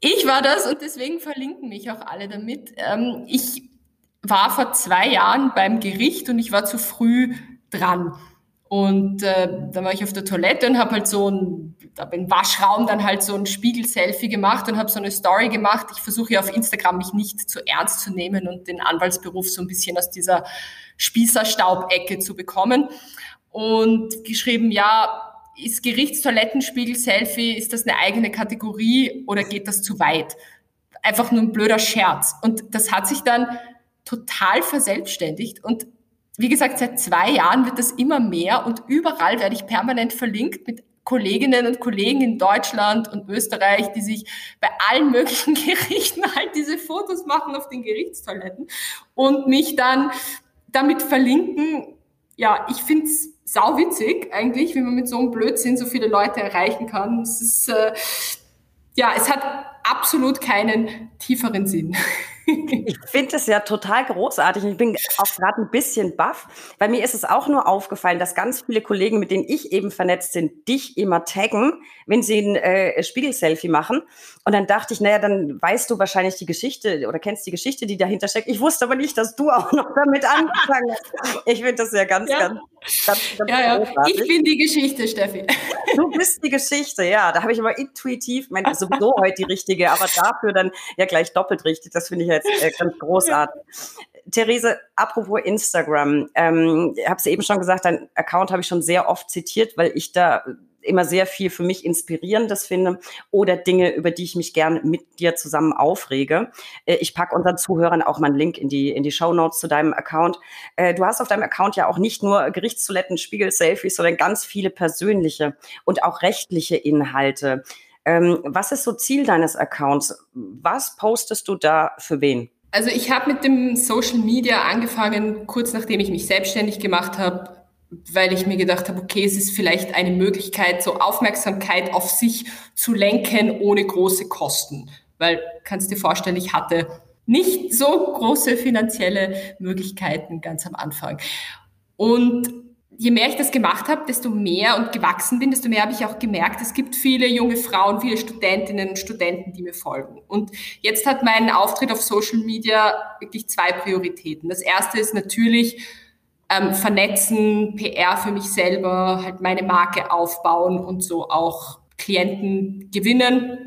Ich war das und deswegen verlinken mich auch alle damit. Ähm, ich war vor zwei Jahren beim Gericht und ich war zu früh dran. Und äh, dann war ich auf der Toilette und habe halt so ein, habe im Waschraum dann halt so ein Spiegel-Selfie gemacht und habe so eine Story gemacht. Ich versuche ja auf Instagram mich nicht zu ernst zu nehmen und den Anwaltsberuf so ein bisschen aus dieser Spießerstaubecke zu bekommen. Und geschrieben, ja, ist Gerichtstoilettenspiegel-Selfie, ist das eine eigene Kategorie oder geht das zu weit? Einfach nur ein blöder Scherz. Und das hat sich dann total verselbstständigt. Und wie gesagt, seit zwei Jahren wird das immer mehr und überall werde ich permanent verlinkt mit Kolleginnen und Kollegen in Deutschland und Österreich, die sich bei allen möglichen Gerichten halt diese Fotos machen auf den Gerichtstoiletten und mich dann damit verlinken. Ja, ich finde es sauwitzig eigentlich, wie man mit so einem Blödsinn so viele Leute erreichen kann. Es ist, äh, ja, es hat absolut keinen tieferen Sinn. Ich finde es ja total großartig. Ich bin auch gerade ein bisschen baff, weil mir ist es auch nur aufgefallen, dass ganz viele Kollegen, mit denen ich eben vernetzt sind, dich immer taggen, wenn sie ein äh, Spiegel-Selfie machen. Und dann dachte ich, naja, dann weißt du wahrscheinlich die Geschichte oder kennst die Geschichte, die dahinter steckt. Ich wusste aber nicht, dass du auch noch damit angefangen hast. Ich finde das ja ganz, ja. ganz, ganz, ganz ja, ja. Ich bin die Geschichte, Steffi. Du bist die Geschichte, ja. Da habe ich aber intuitiv, meine sowieso heute die richtige, aber dafür dann ja gleich doppelt richtig. Das finde ich jetzt äh, ganz großartig. Therese, apropos Instagram, ähm, habe es eben schon gesagt, dein Account habe ich schon sehr oft zitiert, weil ich da immer sehr viel für mich Inspirierendes finde oder Dinge, über die ich mich gerne mit dir zusammen aufrege. Äh, ich packe unseren Zuhörern auch mal einen Link in die, in die Show Notes zu deinem Account. Äh, du hast auf deinem Account ja auch nicht nur Gerichtstoiletten, Spiegel-Selfies, sondern ganz viele persönliche und auch rechtliche Inhalte. Ähm, was ist so Ziel deines Accounts? Was postest du da für wen? Also ich habe mit dem Social Media angefangen, kurz nachdem ich mich selbstständig gemacht habe, weil ich mir gedacht habe, okay, es ist vielleicht eine Möglichkeit, so Aufmerksamkeit auf sich zu lenken ohne große Kosten. Weil, kannst dir vorstellen, ich hatte nicht so große finanzielle Möglichkeiten ganz am Anfang. Und je mehr ich das gemacht habe, desto mehr und gewachsen bin, desto mehr habe ich auch gemerkt, es gibt viele junge Frauen, viele Studentinnen und Studenten, die mir folgen. Und jetzt hat mein Auftritt auf Social Media wirklich zwei Prioritäten. Das erste ist natürlich ähm, vernetzen, PR für mich selber, halt meine Marke aufbauen und so auch Klienten gewinnen.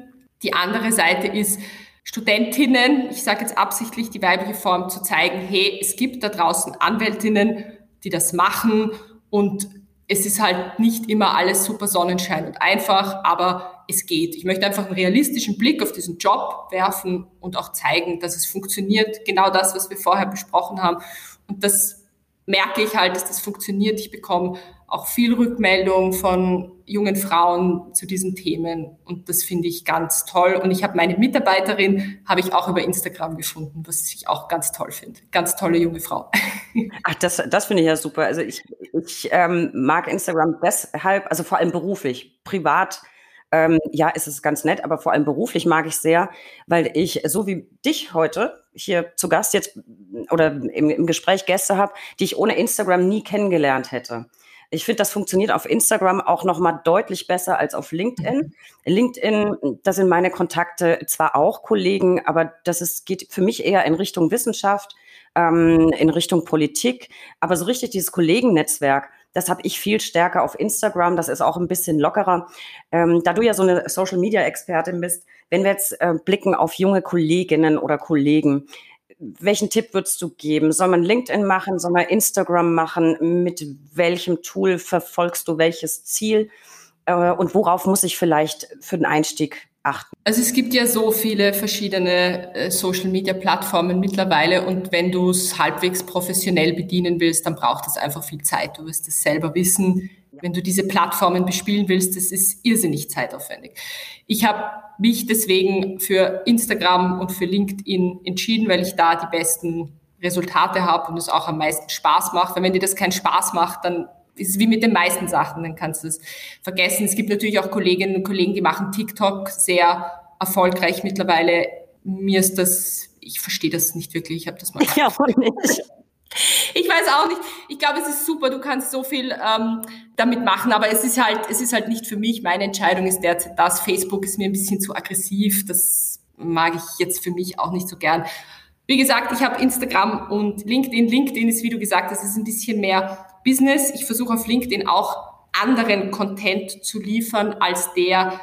Die andere Seite ist, Studentinnen, ich sage jetzt absichtlich die weibliche Form, zu zeigen, hey, es gibt da draußen Anwältinnen, die das machen und es ist halt nicht immer alles super Sonnenschein und einfach, aber es geht. Ich möchte einfach einen realistischen Blick auf diesen Job werfen und auch zeigen, dass es funktioniert. Genau das, was wir vorher besprochen haben. Und das merke ich halt, dass das funktioniert. Ich bekomme auch viel Rückmeldung von jungen Frauen zu diesen Themen und das finde ich ganz toll. Und ich habe meine Mitarbeiterin, habe ich auch über Instagram gefunden, was ich auch ganz toll finde. Ganz tolle junge Frau. Ach, das, das finde ich ja super. Also ich, ich ähm, mag Instagram deshalb, also vor allem beruflich, privat ähm, ja, ist es ganz nett, aber vor allem beruflich mag ich sehr, weil ich so wie dich heute hier zu Gast jetzt oder im, im Gespräch Gäste habe, die ich ohne Instagram nie kennengelernt hätte. Ich finde, das funktioniert auf Instagram auch noch mal deutlich besser als auf LinkedIn. Mhm. LinkedIn, da sind meine Kontakte zwar auch Kollegen, aber das ist, geht für mich eher in Richtung Wissenschaft, ähm, in Richtung Politik. Aber so richtig dieses Kollegennetzwerk, das habe ich viel stärker auf Instagram. Das ist auch ein bisschen lockerer. Ähm, da du ja so eine Social-Media-Expertin bist, wenn wir jetzt äh, blicken auf junge Kolleginnen oder Kollegen, welchen Tipp würdest du geben? Soll man LinkedIn machen? Soll man Instagram machen? Mit welchem Tool verfolgst du welches Ziel? Äh, und worauf muss ich vielleicht für den Einstieg achten? Also es gibt ja so viele verschiedene äh, Social-Media-Plattformen mittlerweile und wenn du es halbwegs professionell bedienen willst, dann braucht es einfach viel Zeit. Du wirst es selber wissen. Wenn du diese Plattformen bespielen willst, das ist irrsinnig zeitaufwendig. Ich habe mich deswegen für Instagram und für LinkedIn entschieden, weil ich da die besten Resultate habe und es auch am meisten Spaß macht. Weil wenn dir das keinen Spaß macht, dann ist es wie mit den meisten Sachen, dann kannst du es vergessen. Es gibt natürlich auch Kolleginnen und Kollegen, die machen TikTok sehr erfolgreich mittlerweile. Mir ist das, ich verstehe das nicht wirklich, ich habe das mal. Ja, nicht. Ich weiß auch nicht. Ich glaube, es ist super. Du kannst so viel ähm, damit machen, aber es ist halt, es ist halt nicht für mich. Meine Entscheidung ist derzeit das. Facebook ist mir ein bisschen zu aggressiv. Das mag ich jetzt für mich auch nicht so gern. Wie gesagt, ich habe Instagram und LinkedIn. LinkedIn ist, wie du gesagt hast, ist ein bisschen mehr Business. Ich versuche auf LinkedIn auch anderen Content zu liefern als der,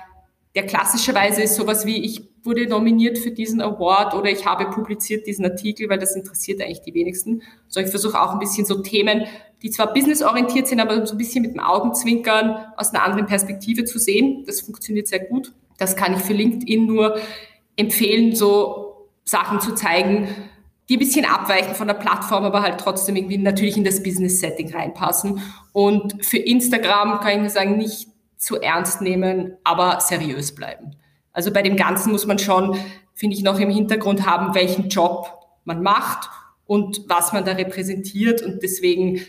der klassischerweise ist sowas wie ich wurde nominiert für diesen Award oder ich habe publiziert diesen Artikel, weil das interessiert eigentlich die wenigsten. So, ich versuche auch ein bisschen so Themen, die zwar businessorientiert sind, aber so ein bisschen mit dem Augenzwinkern aus einer anderen Perspektive zu sehen. Das funktioniert sehr gut. Das kann ich für LinkedIn nur empfehlen, so Sachen zu zeigen, die ein bisschen abweichen von der Plattform, aber halt trotzdem irgendwie natürlich in das Business-Setting reinpassen. Und für Instagram kann ich nur sagen, nicht zu ernst nehmen, aber seriös bleiben. Also bei dem Ganzen muss man schon, finde ich, noch im Hintergrund haben, welchen Job man macht und was man da repräsentiert. Und deswegen,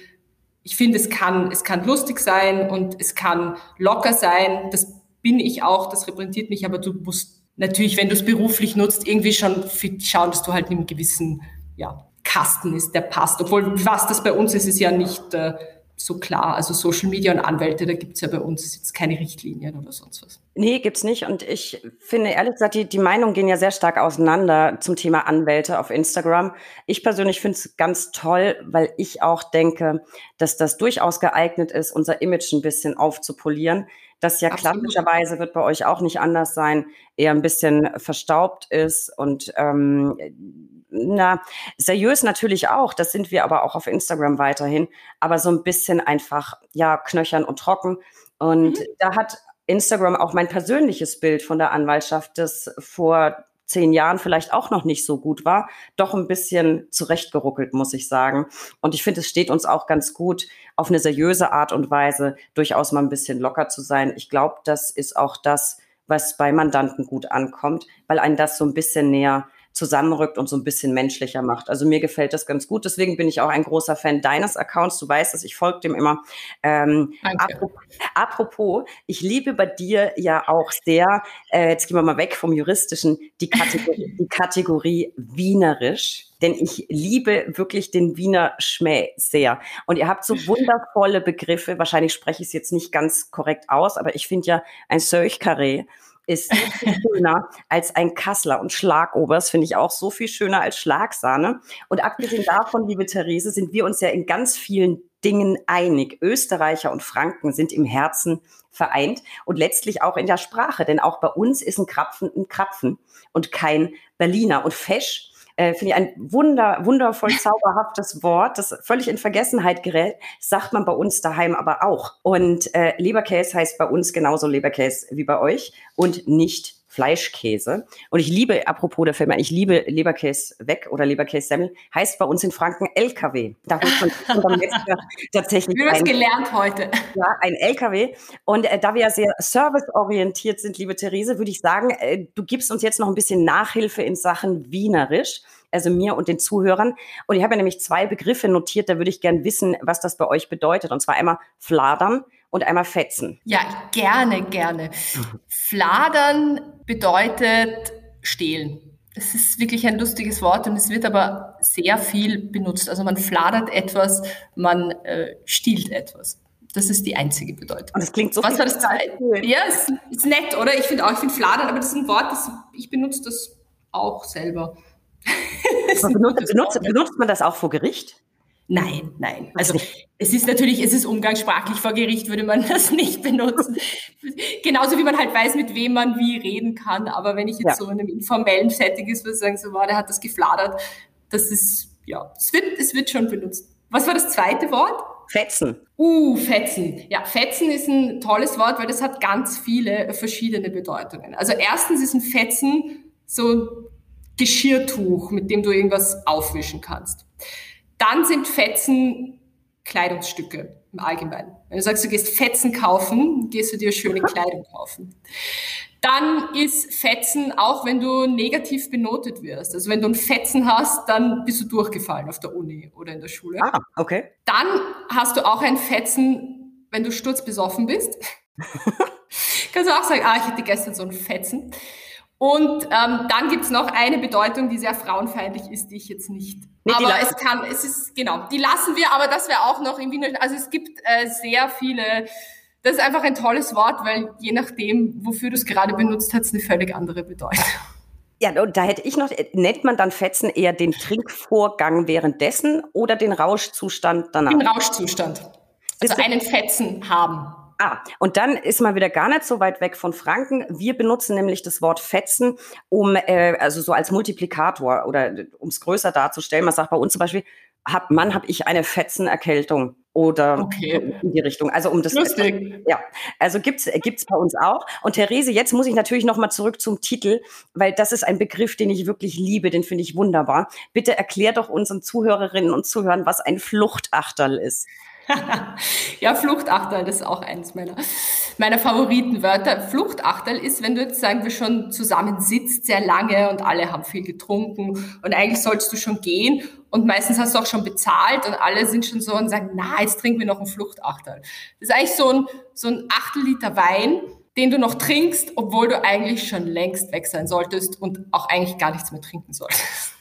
ich finde, es kann, es kann lustig sein und es kann locker sein. Das bin ich auch, das repräsentiert mich, aber du musst natürlich, wenn du es beruflich nutzt, irgendwie schon schauen, dass du halt in einem gewissen ja, Kasten ist, der passt. Obwohl, was das bei uns ist, ist ja nicht äh, so klar. Also Social Media und Anwälte, da gibt's ja bei uns jetzt keine Richtlinien oder sonst was. Nee, gibt's nicht. Und ich finde, ehrlich gesagt, die, die Meinungen gehen ja sehr stark auseinander zum Thema Anwälte auf Instagram. Ich persönlich finde es ganz toll, weil ich auch denke, dass das durchaus geeignet ist, unser Image ein bisschen aufzupolieren. das ja Absolut. klassischerweise wird bei euch auch nicht anders sein, eher ein bisschen verstaubt ist und ähm, na, seriös natürlich auch, das sind wir aber auch auf Instagram weiterhin, aber so ein bisschen einfach, ja, knöchern und trocken. Und mhm. da hat Instagram auch mein persönliches Bild von der Anwaltschaft, das vor zehn Jahren vielleicht auch noch nicht so gut war, doch ein bisschen zurechtgeruckelt, muss ich sagen. Und ich finde, es steht uns auch ganz gut, auf eine seriöse Art und Weise durchaus mal ein bisschen locker zu sein. Ich glaube, das ist auch das, was bei Mandanten gut ankommt, weil einen das so ein bisschen näher zusammenrückt und so ein bisschen menschlicher macht. Also mir gefällt das ganz gut. Deswegen bin ich auch ein großer Fan deines Accounts. Du weißt es, ich folge dem immer. Ähm, apropos, apropos, ich liebe bei dir ja auch sehr, äh, jetzt gehen wir mal weg vom Juristischen, die Kategorie, die Kategorie Wienerisch. Denn ich liebe wirklich den Wiener Schmäh sehr. Und ihr habt so wundervolle Begriffe. Wahrscheinlich spreche ich es jetzt nicht ganz korrekt aus, aber ich finde ja ein Seuch-Carré ist schöner als ein Kassler. Und Schlagobers finde ich auch so viel schöner als Schlagsahne. Und abgesehen davon, liebe Therese, sind wir uns ja in ganz vielen Dingen einig. Österreicher und Franken sind im Herzen vereint und letztlich auch in der Sprache. Denn auch bei uns ist ein Krapfen ein Krapfen und kein Berliner. Und Fesch äh, finde ich ein wunder, wundervoll zauberhaftes Wort, das völlig in Vergessenheit gerät, sagt man bei uns daheim aber auch. Und äh, Leberkäse heißt bei uns genauso Leberkäse wie bei euch und nicht Fleischkäse. Und ich liebe, apropos der Firma, ich liebe Leberkäse weg oder Leberkäse Semmel, heißt bei uns in Franken LKW. Da holt man tatsächlich. Wir haben es gelernt heute. Ja, ein LKW. Und äh, da wir ja sehr serviceorientiert sind, liebe Therese, würde ich sagen, äh, du gibst uns jetzt noch ein bisschen Nachhilfe in Sachen Wienerisch also mir und den Zuhörern. Und ich habe ja nämlich zwei Begriffe notiert, da würde ich gern wissen, was das bei euch bedeutet. Und zwar einmal Fladern und einmal fetzen. Ja, gerne, gerne. Fladern bedeutet stehlen. Das ist wirklich ein lustiges Wort und es wird aber sehr viel benutzt. Also man fladert etwas, man äh, stiehlt etwas. Das ist die einzige Bedeutung. Und das klingt so Was war das zweite? Ja, ist, ist nett, oder? Ich finde auch, ich finde fladern, aber das ist ein Wort, das, ich benutze das auch selber. benutzt, benutzt, benutzt man das auch vor Gericht? Nein, nein. Also es ist natürlich, es ist umgangssprachlich vor Gericht, würde man das nicht benutzen. Genauso wie man halt weiß, mit wem man wie reden kann. Aber wenn ich jetzt ja. so in einem informellen Setting ist, würde ich sagen, so war, der hat das gefladert. Das ist, ja, es wird, es wird schon benutzt. Was war das zweite Wort? Fetzen. Uh, Fetzen. Ja, Fetzen ist ein tolles Wort, weil das hat ganz viele verschiedene Bedeutungen. Also erstens ist ein Fetzen so Geschirrtuch, mit dem du irgendwas aufwischen kannst. Dann sind Fetzen Kleidungsstücke im Allgemeinen. Wenn du sagst, du gehst Fetzen kaufen, gehst du dir schöne Kleidung kaufen. Dann ist Fetzen auch, wenn du negativ benotet wirst. Also wenn du einen Fetzen hast, dann bist du durchgefallen auf der Uni oder in der Schule. Ah, okay. Dann hast du auch ein Fetzen, wenn du sturzbesoffen bist. Kannst du auch sagen, ah, ich hatte gestern so einen Fetzen. Und ähm, dann gibt's noch eine Bedeutung, die sehr frauenfeindlich ist, die ich jetzt nicht. Nee, aber es kann, es ist, genau, die lassen wir, aber das wäre auch noch im Wiener, also es gibt äh, sehr viele, das ist einfach ein tolles Wort, weil je nachdem, wofür du es gerade benutzt, hat es eine völlig andere Bedeutung. Ja, und da hätte ich noch, nennt man dann Fetzen eher den Trinkvorgang währenddessen oder den Rauschzustand danach? Den Rauschzustand. Also einen Fetzen haben. Ah, und dann ist man wieder gar nicht so weit weg von Franken. Wir benutzen nämlich das Wort Fetzen, um äh, also so als Multiplikator oder um es größer darzustellen. Man sagt bei uns zum Beispiel, hab, Mann, habe ich eine Fetzenerkältung oder okay. in die Richtung. Also um das Lustig. ja, also gibt's gibt's bei uns auch. Und Therese, jetzt muss ich natürlich noch mal zurück zum Titel, weil das ist ein Begriff, den ich wirklich liebe, den finde ich wunderbar. Bitte erklär doch unseren Zuhörerinnen und Zuhörern, was ein Fluchtachterl ist. ja, Fluchtachterl, das ist auch eines meiner, meiner Favoritenwörter. Fluchtachterl ist, wenn du jetzt, sagen wir, schon zusammen sitzt, sehr lange und alle haben viel getrunken und eigentlich sollst du schon gehen und meistens hast du auch schon bezahlt und alle sind schon so und sagen, na, jetzt trinken wir noch ein Fluchtachterl. Das ist eigentlich so ein, so ein Achtel Liter Wein, den du noch trinkst, obwohl du eigentlich schon längst weg sein solltest und auch eigentlich gar nichts mehr trinken solltest.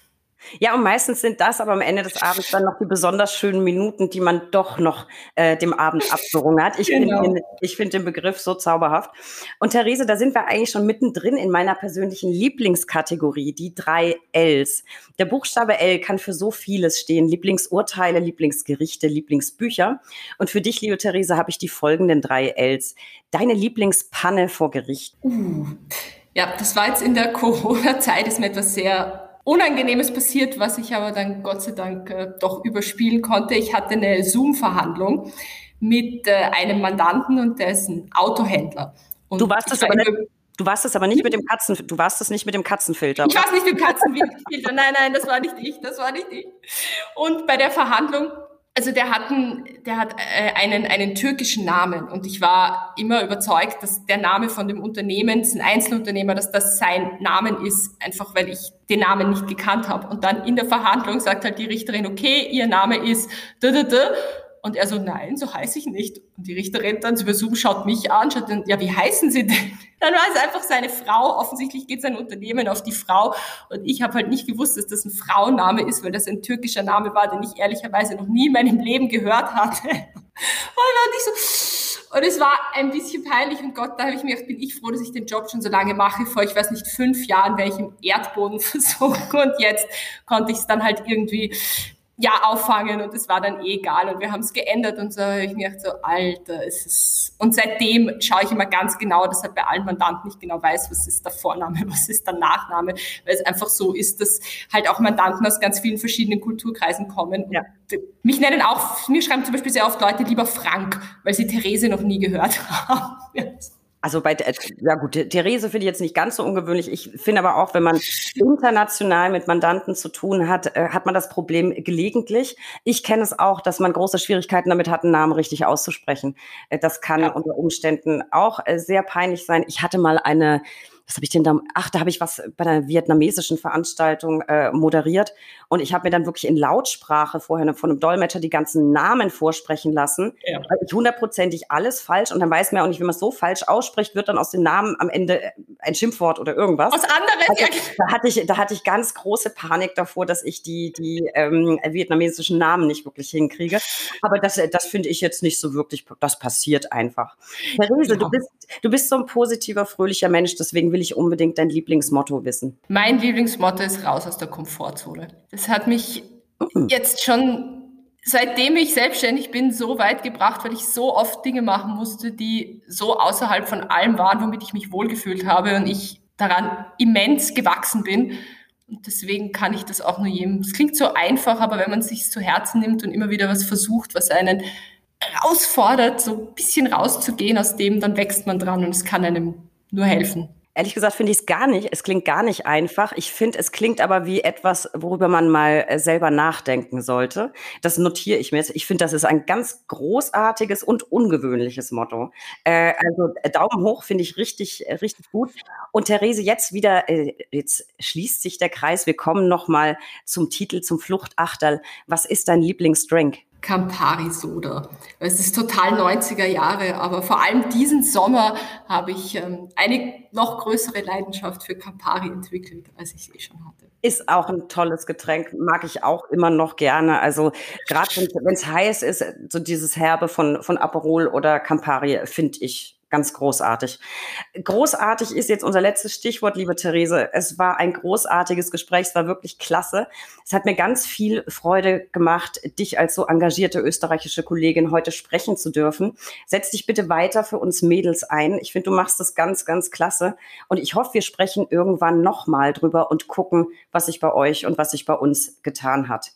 Ja, und meistens sind das aber am Ende des Abends dann noch die besonders schönen Minuten, die man doch noch äh, dem Abend abgerungen hat. Ich genau. finde find den Begriff so zauberhaft. Und Therese, da sind wir eigentlich schon mittendrin in meiner persönlichen Lieblingskategorie, die drei Ls. Der Buchstabe L kann für so vieles stehen. Lieblingsurteile, Lieblingsgerichte, Lieblingsbücher. Und für dich, liebe Therese, habe ich die folgenden drei Ls. Deine Lieblingspanne vor Gericht. Uh. Ja, das war jetzt in der Corona-Zeit, ist mir etwas sehr Unangenehmes passiert, was ich aber dann Gott sei Dank äh, doch überspielen konnte. Ich hatte eine Zoom-Verhandlung mit äh, einem Mandanten und der ist ein Autohändler. Und du warst das aber nicht, du warst das aber nicht mit dem Katzen, du warst das nicht mit dem Katzenfilter. Ich war nicht mit dem Katzenfilter. Nein, nein, das war nicht ich, das war nicht ich. Und bei der Verhandlung also der hat, einen, der hat äh, einen, einen türkischen Namen und ich war immer überzeugt, dass der Name von dem Unternehmen, das ist ein Einzelunternehmer, dass das sein Namen ist, einfach weil ich den Namen nicht gekannt habe. Und dann in der Verhandlung sagt halt die Richterin, okay, ihr Name ist da. Und er so, nein, so heiße ich nicht. Und die Richterin dann über Zoom schaut mich an, schaut dann, ja, wie heißen Sie denn? Dann war es einfach seine Frau. Offensichtlich geht sein Unternehmen auf die Frau. Und ich habe halt nicht gewusst, dass das ein Frauenname ist, weil das ein türkischer Name war, den ich ehrlicherweise noch nie in meinem Leben gehört hatte. Und dann ich so, und es war ein bisschen peinlich und Gott, da habe ich mir gedacht, bin ich froh, dass ich den Job schon so lange mache. Vor, ich weiß nicht, fünf Jahren wäre ich im Erdboden versunken und jetzt konnte ich es dann halt irgendwie ja, auffangen und es war dann eh egal und wir haben es geändert und so habe ich mir gedacht, so, Alter, es ist, und seitdem schaue ich immer ganz genau, dass halt bei allen Mandanten nicht genau weiß, was ist der Vorname, was ist der Nachname, weil es einfach so ist, dass halt auch Mandanten aus ganz vielen verschiedenen Kulturkreisen kommen. Ja. mich nennen auch, mir schreiben zum Beispiel sehr oft Leute lieber Frank, weil sie Therese noch nie gehört haben. Also bei, äh, ja gut, Therese finde ich jetzt nicht ganz so ungewöhnlich. Ich finde aber auch, wenn man international mit Mandanten zu tun hat, äh, hat man das Problem gelegentlich. Ich kenne es auch, dass man große Schwierigkeiten damit hat, einen Namen richtig auszusprechen. Äh, das kann ja. unter Umständen auch sehr peinlich sein. Ich hatte mal eine was habe ich denn da? Ach, da habe ich was bei einer vietnamesischen Veranstaltung äh, moderiert und ich habe mir dann wirklich in Lautsprache vorher von einem Dolmetscher die ganzen Namen vorsprechen lassen. Ja. Weil ich hundertprozentig alles falsch und dann weiß man ja auch nicht, wie man es so falsch ausspricht, wird dann aus dem Namen am Ende äh, ein Schimpfwort oder irgendwas. Was anderes, also. Da hatte ich, da hatte ich ganz große Panik davor, dass ich die, die ähm, vietnamesischen Namen nicht wirklich hinkriege. Aber das, das finde ich jetzt nicht so wirklich, das passiert einfach. Therese, ja. du bist, du bist so ein positiver, fröhlicher Mensch, deswegen will ich unbedingt dein Lieblingsmotto wissen. Mein Lieblingsmotto ist raus aus der Komfortzone. Das hat mich mhm. jetzt schon seitdem ich selbstständig bin, so weit gebracht, weil ich so oft Dinge machen musste, die so außerhalb von allem waren, womit ich mich wohlgefühlt habe und ich daran immens gewachsen bin. Und deswegen kann ich das auch nur jedem. Es klingt so einfach, aber wenn man es sich zu Herzen nimmt und immer wieder was versucht, was einen herausfordert, so ein bisschen rauszugehen aus dem, dann wächst man dran und es kann einem nur helfen. Ehrlich gesagt finde ich es gar nicht. Es klingt gar nicht einfach. Ich finde, es klingt aber wie etwas, worüber man mal äh, selber nachdenken sollte. Das notiere ich mir jetzt. Ich finde, das ist ein ganz großartiges und ungewöhnliches Motto. Äh, also äh, Daumen hoch finde ich richtig, äh, richtig gut. Und Therese, jetzt wieder, äh, jetzt schließt sich der Kreis. Wir kommen noch mal zum Titel, zum Fluchtachterl. Was ist dein Lieblingsdrink? Campari-Soda. Es ist total 90er Jahre, aber vor allem diesen Sommer habe ich ähm, eine noch größere Leidenschaft für Campari entwickelt, als ich eh schon hatte. Ist auch ein tolles Getränk, mag ich auch immer noch gerne. Also gerade wenn es heiß ist, so dieses Herbe von, von Aperol oder Campari finde ich ganz großartig. Großartig ist jetzt unser letztes Stichwort, liebe Therese. Es war ein großartiges Gespräch, es war wirklich klasse. Es hat mir ganz viel Freude gemacht, dich als so engagierte österreichische Kollegin heute sprechen zu dürfen. Setz dich bitte weiter für uns Mädels ein. Ich finde, du machst das ganz, ganz klasse. Und ich hoffe, wir sprechen irgendwann nochmal drüber und gucken, was sich bei euch und was sich bei uns getan hat.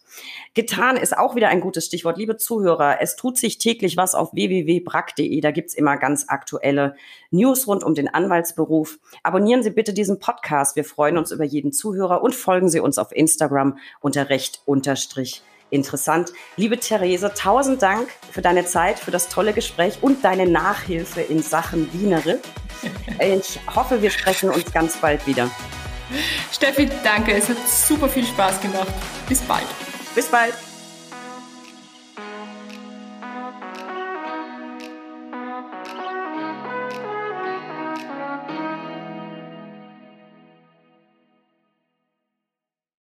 Getan ist auch wieder ein gutes Stichwort. Liebe Zuhörer, es tut sich täglich was auf www.brack.de. Da gibt's immer ganz aktuell aktuelle News rund um den Anwaltsberuf. Abonnieren Sie bitte diesen Podcast. Wir freuen uns über jeden Zuhörer und folgen Sie uns auf Instagram unter recht unterstrich interessant. Liebe Therese, tausend Dank für deine Zeit, für das tolle Gespräch und deine Nachhilfe in Sachen Wienere. Ich hoffe, wir sprechen uns ganz bald wieder. Steffi, danke. Es hat super viel Spaß gemacht. Bis bald. Bis bald.